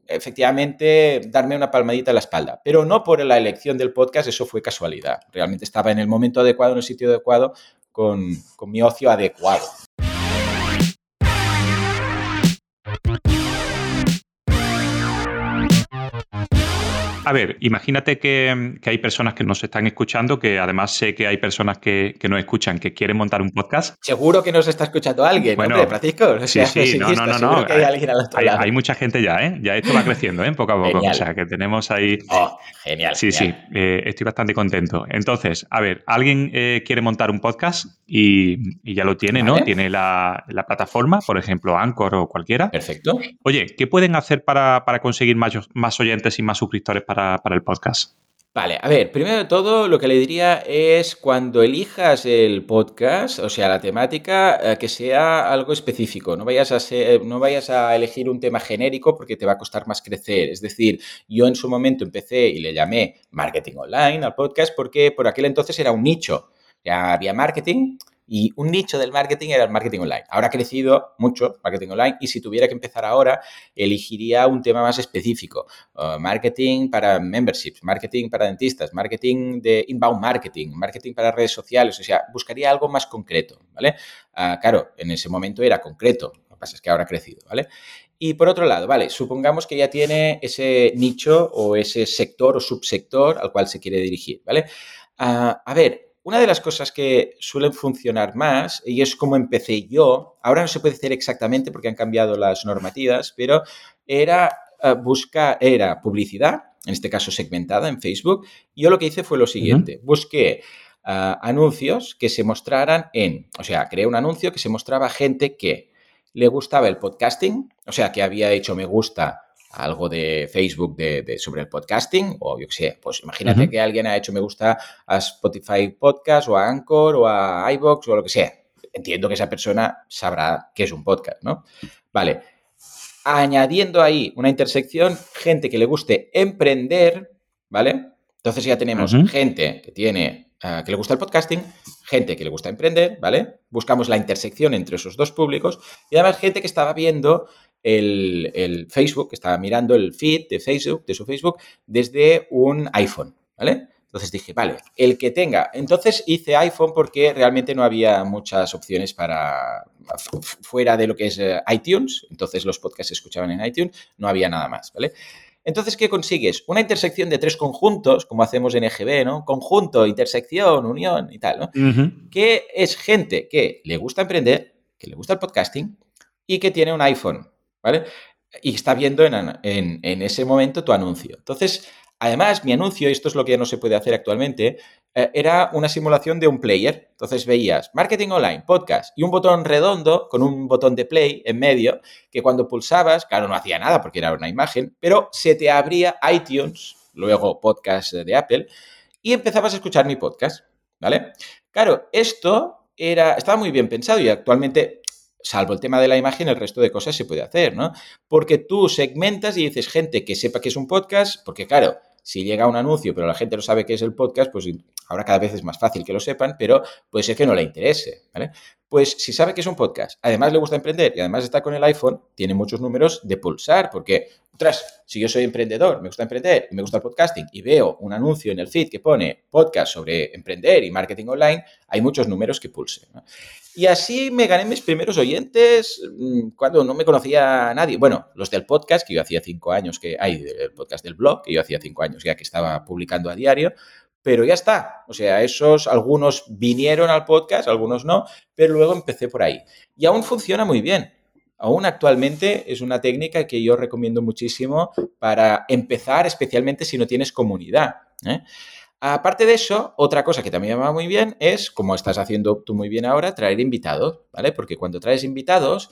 efectivamente darme una palmadita a la espalda, pero no por la elección del podcast, eso fue casualidad. Realmente estaba en el momento adecuado, en el sitio adecuado, con, con mi ocio adecuado. A ver, imagínate que, hay personas que nos están escuchando, que además sé que hay personas que, que nos escuchan, que quieren montar un podcast. Seguro que nos está escuchando alguien, bueno, hombre, Francisco. sí, sí, no, no, no. hay, mucha gente ya, ¿eh? Ya esto va creciendo, ¿eh? Poco a poco. O sea, que tenemos ahí... Oh, genial. Sí, sí, eh, estoy bastante contento. Entonces, a ver, alguien eh, quiere montar un podcast y, ya lo tiene, ¿no? Tiene la, plataforma, por ejemplo, Anchor o cualquiera. Perfecto. Oye, ¿qué pueden hacer para, para conseguir más, más oyentes y más suscriptores para para, el podcast? Vale, a ver, primero de todo lo que le diría es cuando elijas el podcast, o sea, la temática, eh, que sea algo específico. No vayas, a no vayas a elegir un tema genérico porque te va a costar más crecer. Es decir, yo en su momento empecé y le llamé marketing online al podcast porque por aquel entonces era un nicho. Ya había marketing, y un nicho del marketing era el marketing online. Ahora ha crecido mucho marketing online y si tuviera que empezar ahora, elegiría un tema más específico. Uh, marketing para memberships, marketing para dentistas, marketing de inbound marketing, marketing para redes sociales. O sea, buscaría algo más concreto, ¿vale? Uh, claro, en ese momento era concreto. Lo que pasa es que ahora ha crecido, ¿vale? Y por otro lado, vale, supongamos que ya tiene ese nicho o ese sector o subsector al cual se quiere dirigir, ¿vale? Uh, a ver, una de las cosas que suelen funcionar más, y es como empecé yo, ahora no se puede hacer exactamente porque han cambiado las normativas, pero era eh, buscar, era publicidad, en este caso segmentada en Facebook. Yo lo que hice fue lo siguiente, busqué eh, anuncios que se mostraran en, o sea, creé un anuncio que se mostraba a gente que le gustaba el podcasting, o sea, que había hecho me gusta algo de Facebook de, sobre el podcasting, o yo qué sé, pues imagínate que alguien ha hecho me gusta a Spotify Podcast o a Anchor o a iBox o lo que sea. Entiendo que esa persona sabrá qué es un podcast, ¿no? Vale. Añadiendo ahí una intersección, gente que le guste emprender, ¿vale? Entonces ya tenemos gente que tiene eh, que le gusta el podcasting, gente que le gusta emprender, ¿vale? Buscamos la intersección entre esos dos públicos y además gente que estaba viendo el, Facebook, estaba mirando el feed de Facebook, de su Facebook, desde un iPhone, ¿vale? Entonces dije, vale, el que tenga. Entonces hice iPhone porque realmente no había muchas opciones para fuera de lo que es eh, iTunes. Entonces los podcasts se escuchaban en iTunes, no había nada más, ¿vale? Entonces, ¿qué consigues? Una intersección de tres conjuntos, como hacemos en EGB, ¿no? Conjunto, intersección, unión y tal, ¿no? Que es gente que le gusta emprender, que le gusta el podcasting y que tiene un iPhone, ¿vale? Y está viendo en, ese momento tu anuncio. Entonces, además, mi anuncio, y esto es lo que ya no se puede hacer actualmente, eh, era una simulación de un player. Entonces veías marketing online, podcast y un botón redondo con un botón de play en medio que cuando pulsabas, claro, no hacía nada porque era una imagen, pero se te abría iTunes, luego podcast de Apple, y empezabas a escuchar mi podcast, ¿vale? Claro, esto era, estaba muy bien pensado y actualmente salvo el tema de la imagen, el resto de cosas se puede hacer, ¿no? Porque tú segmentas y dices gente que sepa que es un podcast, porque claro, si llega un anuncio, pero la gente no sabe qué es el podcast, pues ahora cada vez es más fácil que lo sepan, pero puede ser que no le interese, ¿vale? Pues si sabe que es un podcast, además le gusta emprender y además está con el iPhone, tiene muchos números de pulsar, porque, otras, si yo soy emprendedor, me gusta emprender me gusta el podcasting y veo un anuncio en el feed que pone podcast sobre emprender y marketing online, hay muchos números que pulse. Y así me gané mis primeros oyentes mm, cuando no me conocía nadie. Bueno, los del podcast, que yo hacía cinco años que hay, el podcast del blog, que yo hacía cinco años ya que estaba publicando a diario, pero ya está. O sea, esos, algunos vinieron al podcast, algunos no, pero luego empecé por ahí. Y aún funciona muy bien. Aún actualmente es una técnica que yo recomiendo muchísimo para empezar, especialmente si no tienes comunidad. ¿eh? Aparte de eso, otra cosa que también va muy bien es, como estás haciendo tú muy bien ahora, traer invitados, ¿vale? Porque cuando traes invitados,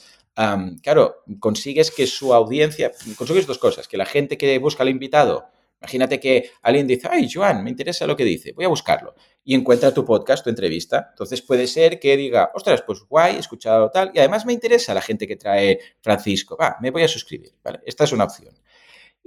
claro, consigues que su audiencia, consigues dos cosas, que la gente que busca al invitado Imagínate que alguien dice, ay, Joan, me interesa lo que dice, voy a buscarlo. Y encuentra tu podcast, tu entrevista. Entonces puede ser que diga, ostras, pues guay, he escuchado tal. Y además me interesa la gente que trae Francisco. Va, me voy a suscribir. ¿vale? Esta es una opción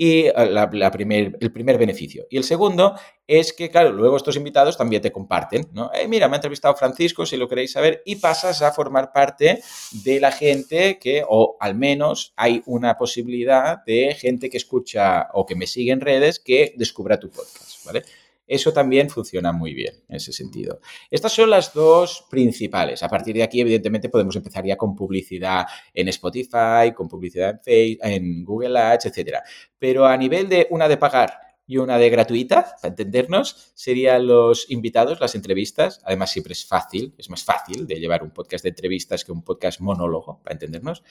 y eh, la, primer, el primer beneficio. Y el segundo es que, claro, luego estos invitados también te comparten, ¿no? Eh, mira, me ha entrevistado Francisco, si lo queréis saber, y pasas a formar parte de la gente que, o al menos hay una posibilidad de gente que escucha o que me sigue en redes que descubra tu podcast, ¿vale? Eso también funciona muy bien en ese sentido. Estas son las dos principales. A partir de aquí, evidentemente, podemos empezar ya con publicidad en Spotify, con publicidad en, Facebook, en Google Ads, etcétera. Pero a nivel de una de pagar y una de gratuita, para entendernos, serían los invitados, las entrevistas. Además, siempre es fácil, es más fácil de llevar un podcast de entrevistas que un podcast monólogo, para entendernos.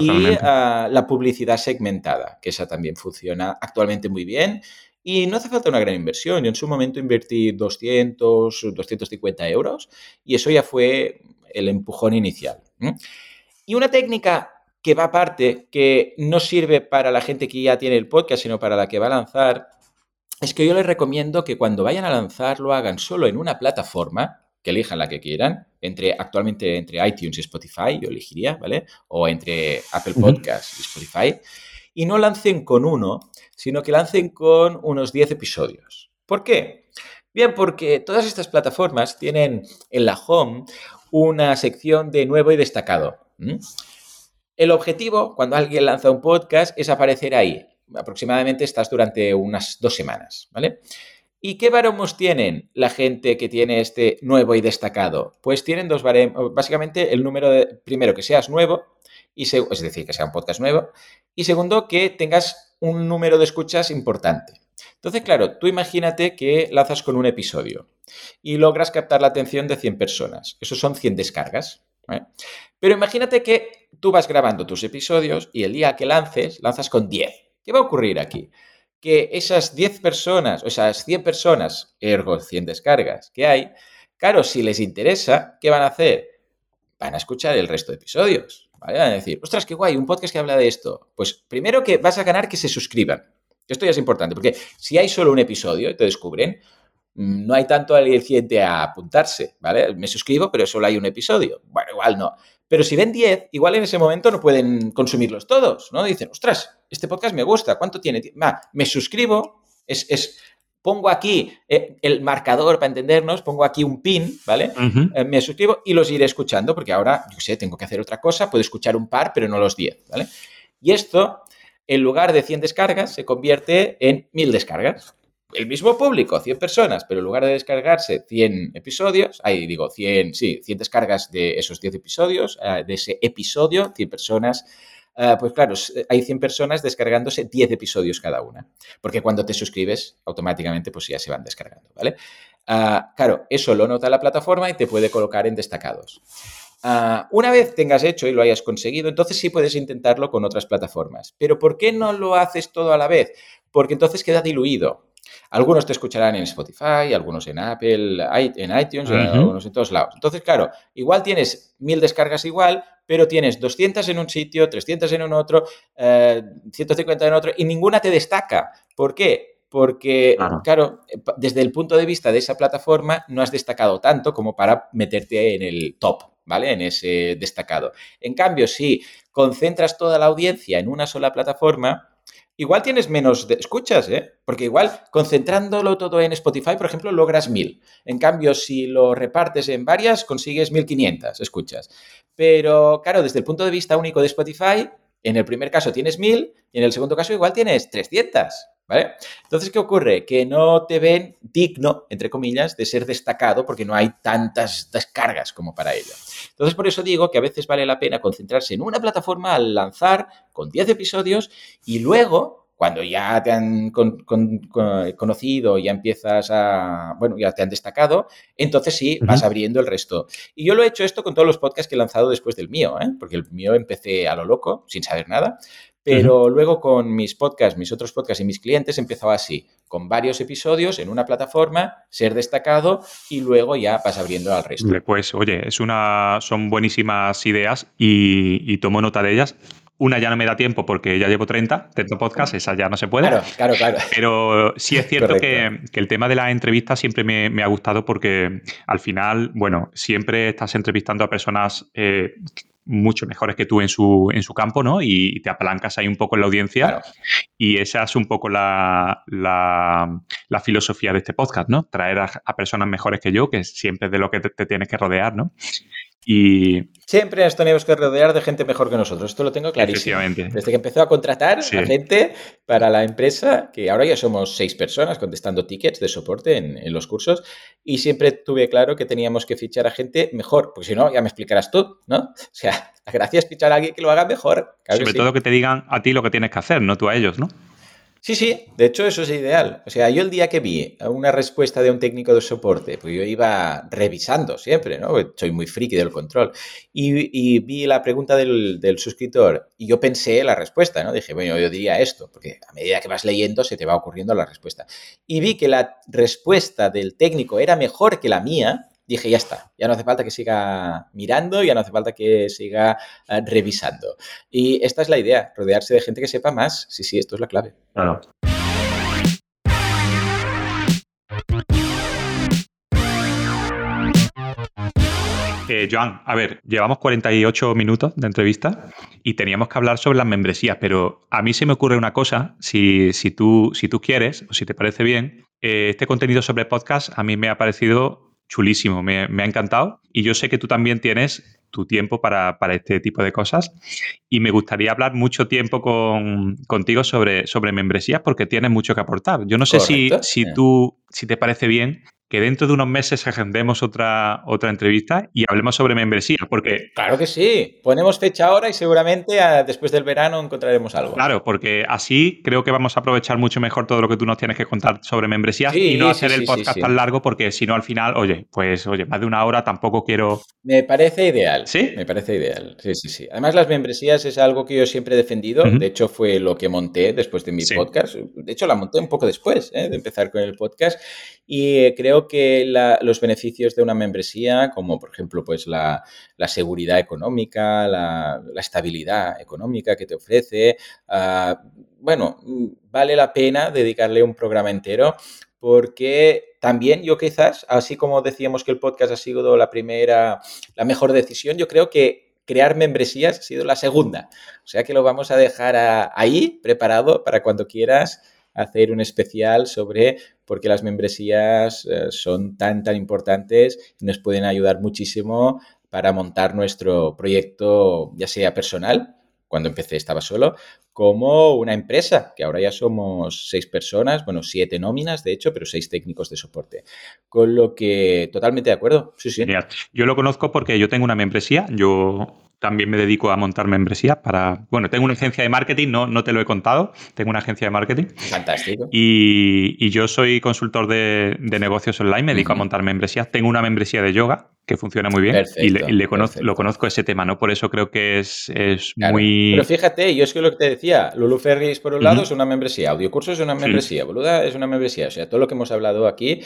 Y ah, la publicidad segmentada, que esa también funciona actualmente muy bien. Y no hace falta una gran inversión. Yo en su momento invertí 200, 250 euros y eso ya fue el empujón inicial. Y una técnica que va aparte, que no sirve para la gente que ya tiene el podcast, sino para la que va a lanzar, es que yo les recomiendo que cuando vayan a lanzar lo hagan solo en una plataforma, que elijan la que quieran, entre actualmente entre iTunes y Spotify, yo elegiría, ¿vale? O entre Apple Podcasts y Spotify, y no lancen con uno, sino que lancen con unos 10 episodios. ¿Por qué? Bien, porque todas estas plataformas tienen en la home una sección de nuevo y destacado. El objetivo, cuando alguien lanza un podcast, es aparecer ahí. Aproximadamente estás durante unas dos semanas, ¿vale? ¿Y qué baremos tienen la gente que tiene este nuevo y destacado? Pues tienen dos baremos, básicamente el número de, primero, que seas nuevo, y es decir, que sea un podcast nuevo, y segundo, que tengas un número de escuchas importante. Entonces, claro, tú imagínate que lanzas con un episodio y logras captar la atención de 100 personas. Eso son 100 descargas. Pero imagínate que tú vas grabando tus episodios y el día que lances, lanzas con 10. ¿Qué va a ocurrir aquí? Que esas 10 personas, o esas 100 personas, ergo 100 descargas que hay, claro, si les interesa, ¿qué van a hacer? Van a escuchar el resto de episodios. ¿Vale? a decir, ostras, qué guay, un podcast que habla de esto. Pues primero que vas a ganar que se suscriban. Esto ya es importante, porque si hay solo un episodio y te descubren, mm, no hay tanto aliciente a apuntarse, ¿vale? Me suscribo, pero solo hay un episodio. Bueno, igual no. Pero si ven 10, igual en ese momento no pueden consumirlos todos, ¿no? Dicen, ostras, este podcast me gusta, ¿cuánto tiene? me suscribo, es, es pongo aquí eh, el marcador para entendernos, pongo aquí un pin, ¿vale? Eh, me suscribo y los iré escuchando porque ahora, yo sé, tengo que hacer otra cosa, puedo escuchar un par, pero no los 10, ¿vale? Y esto, en lugar de 100 descargas, se convierte en 1000 descargas. El mismo público, 100 personas, pero en lugar de descargarse 100 episodios, ahí digo 100, sí, 100 descargas de esos 10 episodios, eh, de ese episodio, 100 personas pues claro, eh, hay 100 personas descargándose 10 episodios cada una, porque cuando te suscribes, automáticamente pues ya se van descargando, ¿vale? Ah, claro, eso lo nota la plataforma y te puede colocar en destacados. Ah, una vez tengas hecho y lo hayas conseguido, entonces sí puedes intentarlo con otras plataformas. Pero ¿por qué no lo haces todo a la vez? Porque entonces queda diluido. Algunos te escucharán en Spotify, algunos en Apple, en iTunes, algunos en todos lados. Entonces, claro, igual tienes mil descargas igual, pero tienes 200 en un sitio, 300 en un otro, 150 eh, en otro, y ninguna te destaca. ¿Por qué? Porque, claro. desde el punto de vista de esa plataforma, no has destacado tanto como para meterte en el top, ¿vale? En ese destacado. En cambio, si concentras toda la audiencia en una sola plataforma, igual tienes menos escuchas, ¿eh? Porque igual concentrándolo todo en Spotify, por ejemplo, logras mil. En cambio, si lo repartes en varias, consigues 1500 escuchas. Pero claro, desde el punto de vista único de Spotify, en el primer caso tienes mil y en el segundo caso igual tienes 300. ¿Vale? Entonces, ¿qué ocurre? Que no te ven digno, entre comillas, de ser destacado porque no hay tantas descargas como para ello. Entonces, por eso digo que a veces vale la pena concentrarse en una plataforma al lanzar con 10 episodios y luego cuando ya te han conocido, ya empiezas a, bueno, ya te han destacado, entonces sí, vas abriendo el resto. Y yo lo he hecho esto con todos los podcasts que he lanzado después del mío, ¿eh? porque el mío empecé a lo loco, sin saber nada, pero luego con mis podcasts, mis otros podcasts y mis clientes empezaba así, con varios episodios en una plataforma, ser destacado y luego ya vas abriendo al resto. Pues oye, es una, son buenísimas ideas y, y tomo nota de ellas. Una ya no me da tiempo porque ya llevo 30, 30 podcasts, esa ya no se puede. Claro, claro, claro. Pero sí es cierto que, el tema de la entrevista siempre me, ha gustado porque al final, bueno, siempre estás entrevistando a personas eh, mucho mejores que tú en su, en su campo, ¿no? Y te apalancas ahí un poco en la audiencia. Y esa es un poco la, la, filosofía de este podcast, ¿no? Traer a, personas mejores que yo, que siempre es de lo que te, te tienes que rodear, ¿no? Y... Siempre nos tenemos que rodear de gente mejor que nosotros. Esto lo tengo clarísimo. Desde que empezó a contratar a gente para la empresa, que ahora ya somos seis personas contestando tickets de soporte en, los cursos, y siempre tuve claro que teníamos que fichar a gente mejor, porque si no, ya me explicarás tú, ¿no? [laughs] O sea, la gracia es fichar a alguien que lo haga mejor. Sobre todo que te digan a ti lo que tienes que hacer, no tú a ellos, ¿no? Sí, sí, de hecho eso es ideal. O sea, yo el día que vi una respuesta de un técnico de soporte, pues yo iba revisando siempre, ¿no? Soy muy friki del control. Y, vi la pregunta del, suscriptor y yo pensé la respuesta, ¿no? Dije, bueno, yo diría esto, porque a medida que vas leyendo se te va ocurriendo la respuesta. Y vi que la respuesta del técnico era mejor que la mía, dije, ya está, ya no hace falta que siga mirando, ya no hace falta que siga eh, revisando. Y esta es la idea, rodearse de gente que sepa más. Sí, sí, esto es la clave. Claro. Eh, Joan, a ver, llevamos 48 minutos de entrevista y teníamos que hablar sobre las membresías, pero a mí se me ocurre una cosa, si, si, tú, si tú quieres o si te parece bien, eh, este contenido sobre podcast a mí me ha parecido chulísimo, me, ha encantado. Y yo sé que tú también tienes tu tiempo para, este tipo de cosas. Y me gustaría hablar mucho tiempo con, contigo sobre, sobre membresías porque tienes mucho que aportar. Yo no sé si, si tú, si te parece bien, que dentro de unos meses agendemos otra, otra entrevista y hablemos sobre membresía, porque... Claro que sí, ponemos fecha ahora y seguramente ah, después del verano encontraremos algo. Claro, porque así creo que vamos a aprovechar mucho mejor todo lo que tú nos tienes que contar sobre membresía y no hacer el podcast tan largo, porque si no al final, oye, pues oye, más de una hora tampoco quiero... Me parece ideal. ¿Sí? Me parece ideal, sí, sí, sí. Además las membresías es algo que yo siempre he defendido, de hecho fue lo que monté después de mi podcast, de hecho la monté un poco después ¿eh? de empezar con el podcast y eh, creo que los beneficios de una membresía, como por ejemplo pues la, seguridad económica, la, estabilidad económica que te ofrece, ah, bueno, vale la pena dedicarle un programa entero porque también yo quizás, así como decíamos que el podcast ha sido la primera, la mejor decisión, yo creo que crear membresías ha sido la segunda. O sea que lo vamos a dejar ahí preparado para cuando quieras hacer un especial sobre por qué las membresías eh, son tan, tan importantes y nos pueden ayudar muchísimo para montar nuestro proyecto, ya sea personal, cuando empecé estaba solo, como una empresa, que ahora ya somos seis personas, bueno, siete nóminas, de hecho, pero seis técnicos de soporte. Con lo que totalmente de acuerdo. Sí, sí. Yo lo conozco porque yo tengo una membresía, yo también me dedico a montar membresías para. Bueno, tengo una agencia de marketing, no, no te lo he contado. Tengo una agencia de marketing. Fantástico. Y, yo soy consultor de, negocios online, me dedico a montar membresías. Tengo una membresía de yoga que funciona muy bien y, le, conozco, lo conozco ese tema, ¿no? Por eso creo que es, muy. Pero fíjate, yo es que lo que te decía, Lulu Ferris por un lado es una membresía, Audiocursos es una membresía, Boluda es una membresía. O sea, todo lo que hemos hablado aquí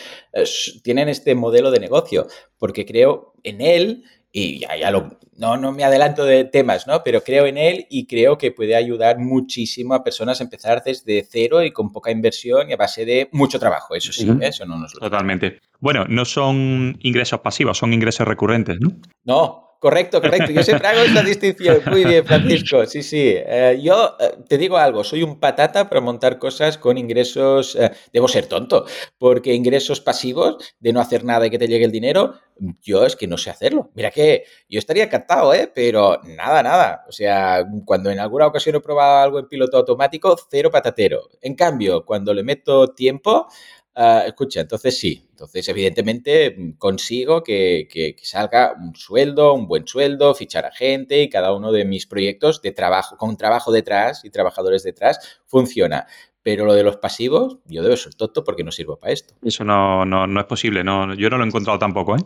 tienen este modelo de negocio, porque creo en él y ya, ya lo, no, no me adelanto de temas, ¿no? Pero creo en él y creo que puede ayudar muchísimo a personas a empezar desde cero y con poca inversión y a base de mucho trabajo. Eso sí, eso no nos lo Totalmente. Bueno, no son ingresos pasivos, son ingresos recurrentes, ¿no? No, correcto, correcto. Yo siempre hago esa distinción. Muy bien, Francisco. Sí, sí. Eh, yo eh, te digo algo, soy un patata para montar cosas con ingresos. Eh, debo ser tonto, porque ingresos pasivos de no hacer nada y que te llegue el dinero, yo es que no sé hacerlo. Mira que yo estaría encantado, ¿eh? Pero nada, nada. O sea, cuando en alguna ocasión he probado algo en piloto automático, cero patatero. En cambio, cuando le meto tiempo, Ah, escucha, entonces sí, entonces evidentemente mm, consigo que, salga un sueldo, un buen sueldo, fichar a gente y cada uno de mis proyectos de trabajo, con trabajo detrás y trabajadores detrás, funciona. Pero lo de los pasivos, yo debo ser tonto porque no sirvo para esto. Eso no, no, no es posible, no, yo no lo he encontrado tampoco, ¿eh?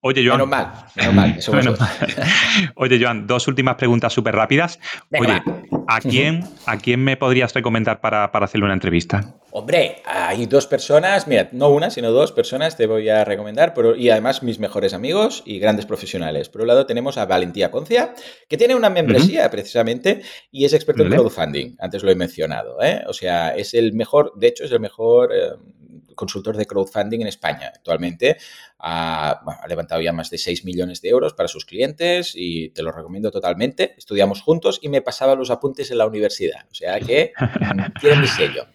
Oye, Joan. Menos mal, menos mal. Eso [laughs] Oye, Joan, dos últimas preguntas súper rápidas. Oye, ¿a quién, ¿a quién me podrías recomendar para, para hacerle una entrevista? Hombre, hay dos personas, mira, no una, sino dos personas te voy a recomendar, y además mis mejores amigos y grandes profesionales. Por un lado tenemos a Valentía Concia, que tiene una membresía precisamente y es experto en crowdfunding, antes lo he mencionado, ¿eh? o sea, es el mejor, de hecho es el mejor eh, consultor de crowdfunding en España actualmente. Ha, ha, levantado ya más de 6 millones de euros para sus clientes y te lo recomiendo totalmente. Estudiamos juntos y me pasaba los apuntes en la universidad, o sea que [laughs] tiene mi sello.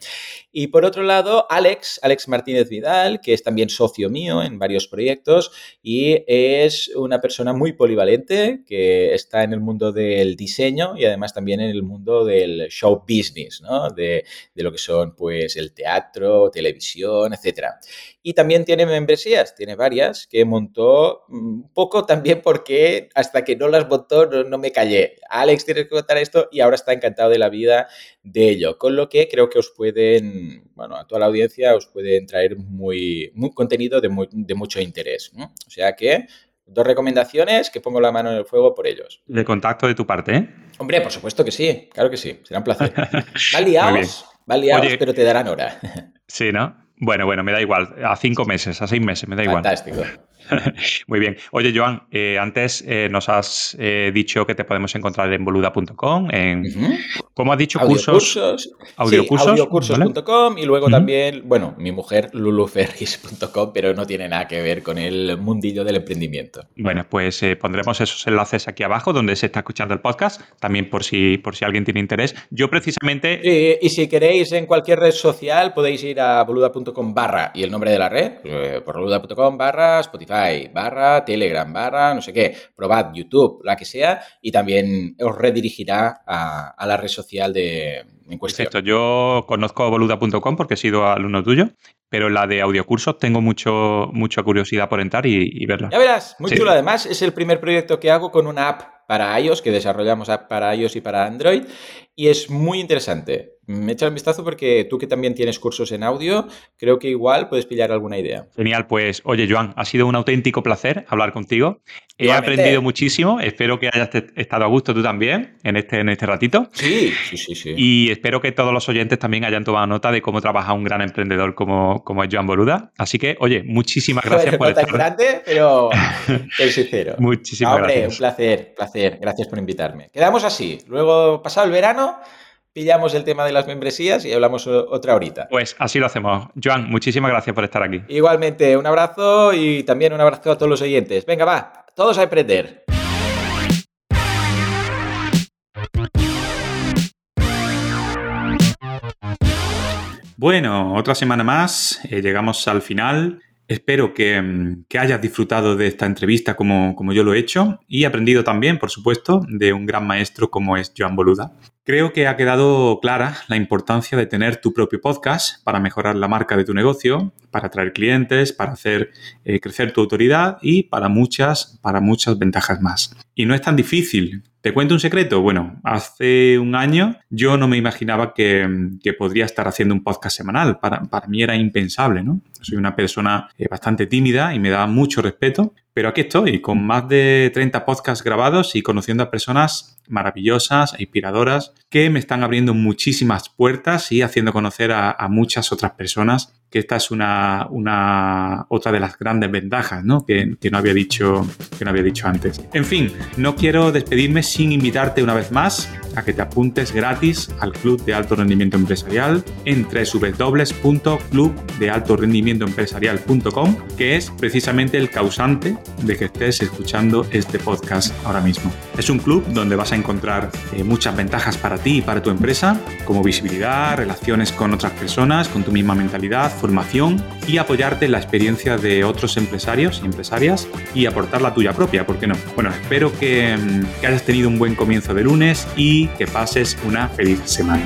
Y por otro lado, Alex, Alex Martínez Vidal, que es también socio mío en varios proyectos y es una persona muy polivalente que está en el mundo del diseño y además también en el mundo del show business, ¿no? De, de lo que son pues el teatro, televisión, etcétera. Y también tiene membresías, tiene varias, que montó un poco también porque hasta que no las montó no, me callé. Alex, tienes que contar esto y ahora está encantado de la vida de ello. Con lo que creo que os pueden, bueno, a toda la audiencia os pueden traer muy, muy contenido de, de mucho interés. O sea que dos recomendaciones que pongo la mano en el fuego por ellos. De contacto de tu parte, ¿eh? Hombre, por supuesto que sí, claro que sí, será un placer. Va liados, va liados, pero te darán hora. Sí, ¿no? Bueno, bueno, me da igual. A cinco meses, a seis meses, me da igual. Fantástico. [laughs] Muy bien. Oye, Joan, eh, antes eh, nos has eh, dicho que te podemos encontrar en boluda.com. En, ¿Cómo has dicho? Cursos. Audiocursos. audiocursos.com y luego también, bueno, mi mujer luluferris.com, pero no tiene nada que ver con el mundillo del emprendimiento. Bueno, pues pondremos esos enlaces aquí abajo donde se está escuchando el podcast, también por si, por si alguien tiene interés. Yo precisamente... y si queréis en cualquier red social podéis ir a boluda.com barra y el nombre de la red, por boluda.com barra Spotify barra, Telegram, barra, no sé qué, probad YouTube, la que sea, y también os redirigirá a, la red social de, en cuestión. Perfecto, yo conozco boluda.com porque he sido alumno tuyo, pero la de audiocursos tengo mucho, mucha curiosidad por entrar y, verla. Ya verás, muy chulo. Además, es el primer proyecto que hago con una app para iOS, que desarrollamos app para iOS y para Android, y es muy interesante me echa un vistazo porque tú que también tienes cursos en audio, creo que igual puedes pillar alguna idea. Genial, pues oye Joan, ha sido un auténtico placer hablar contigo. He aprendido muchísimo, espero que hayas estado a gusto tú también en este, en este ratito. Sí, sí, sí, sí. Y espero que todos los oyentes también hayan tomado nota de cómo trabaja un gran emprendedor como, como es Joan Boluda. Así que, oye, muchísimas gracias por estar. grande, pero [laughs] es sincero. Muchísimas gracias. un placer, placer. Gracias por invitarme. Quedamos así. Luego, pasado el verano pillamos el tema de las membresías y hablamos otra horita. Pues así lo hacemos. Joan, muchísimas gracias por estar aquí. Igualmente, un abrazo y también un abrazo a todos los oyentes. Venga, va, todos a emprender. Bueno, otra semana más, eh, llegamos al final. Espero que, hayas disfrutado de esta entrevista como, como, yo lo he hecho y aprendido también, por supuesto, de un gran maestro como es Joan Boluda. Creo que ha quedado clara la importancia de tener tu propio podcast para mejorar la marca de tu negocio, para atraer clientes, para hacer eh, crecer tu autoridad y para muchas, para muchas ventajas más. Y no es tan difícil. ¿Te cuento un secreto? Bueno, hace un año yo no me imaginaba que, podría estar haciendo un podcast semanal. Para, para, mí era impensable, ¿no? Soy una persona eh, bastante tímida y me da mucho respeto, pero aquí estoy, con más de 30 podcasts grabados y conociendo a personas maravillosas e inspiradoras que me están abriendo muchísimas puertas y haciendo conocer a, muchas otras personas, que esta es una, una otra de las grandes ventajas ¿no? Que, no había dicho, que no había dicho antes. En fin, no quiero despedirme sin invitarte una vez más a que te apuntes gratis al Club de Alto Rendimiento Empresarial en www.clubdealtorendimientoempresarial.com, que es precisamente el causante de que estés escuchando este podcast ahora mismo. Es un club donde vas a encontrar eh, muchas ventajas para ti y para tu empresa, como visibilidad, relaciones con otras personas, con tu misma mentalidad, formación y apoyarte en la experiencia de otros empresarios y empresarias y aportar la tuya propia, ¿por qué no? Bueno, espero que, mm, que hayas tenido un buen comienzo de lunes y que pases una feliz semana.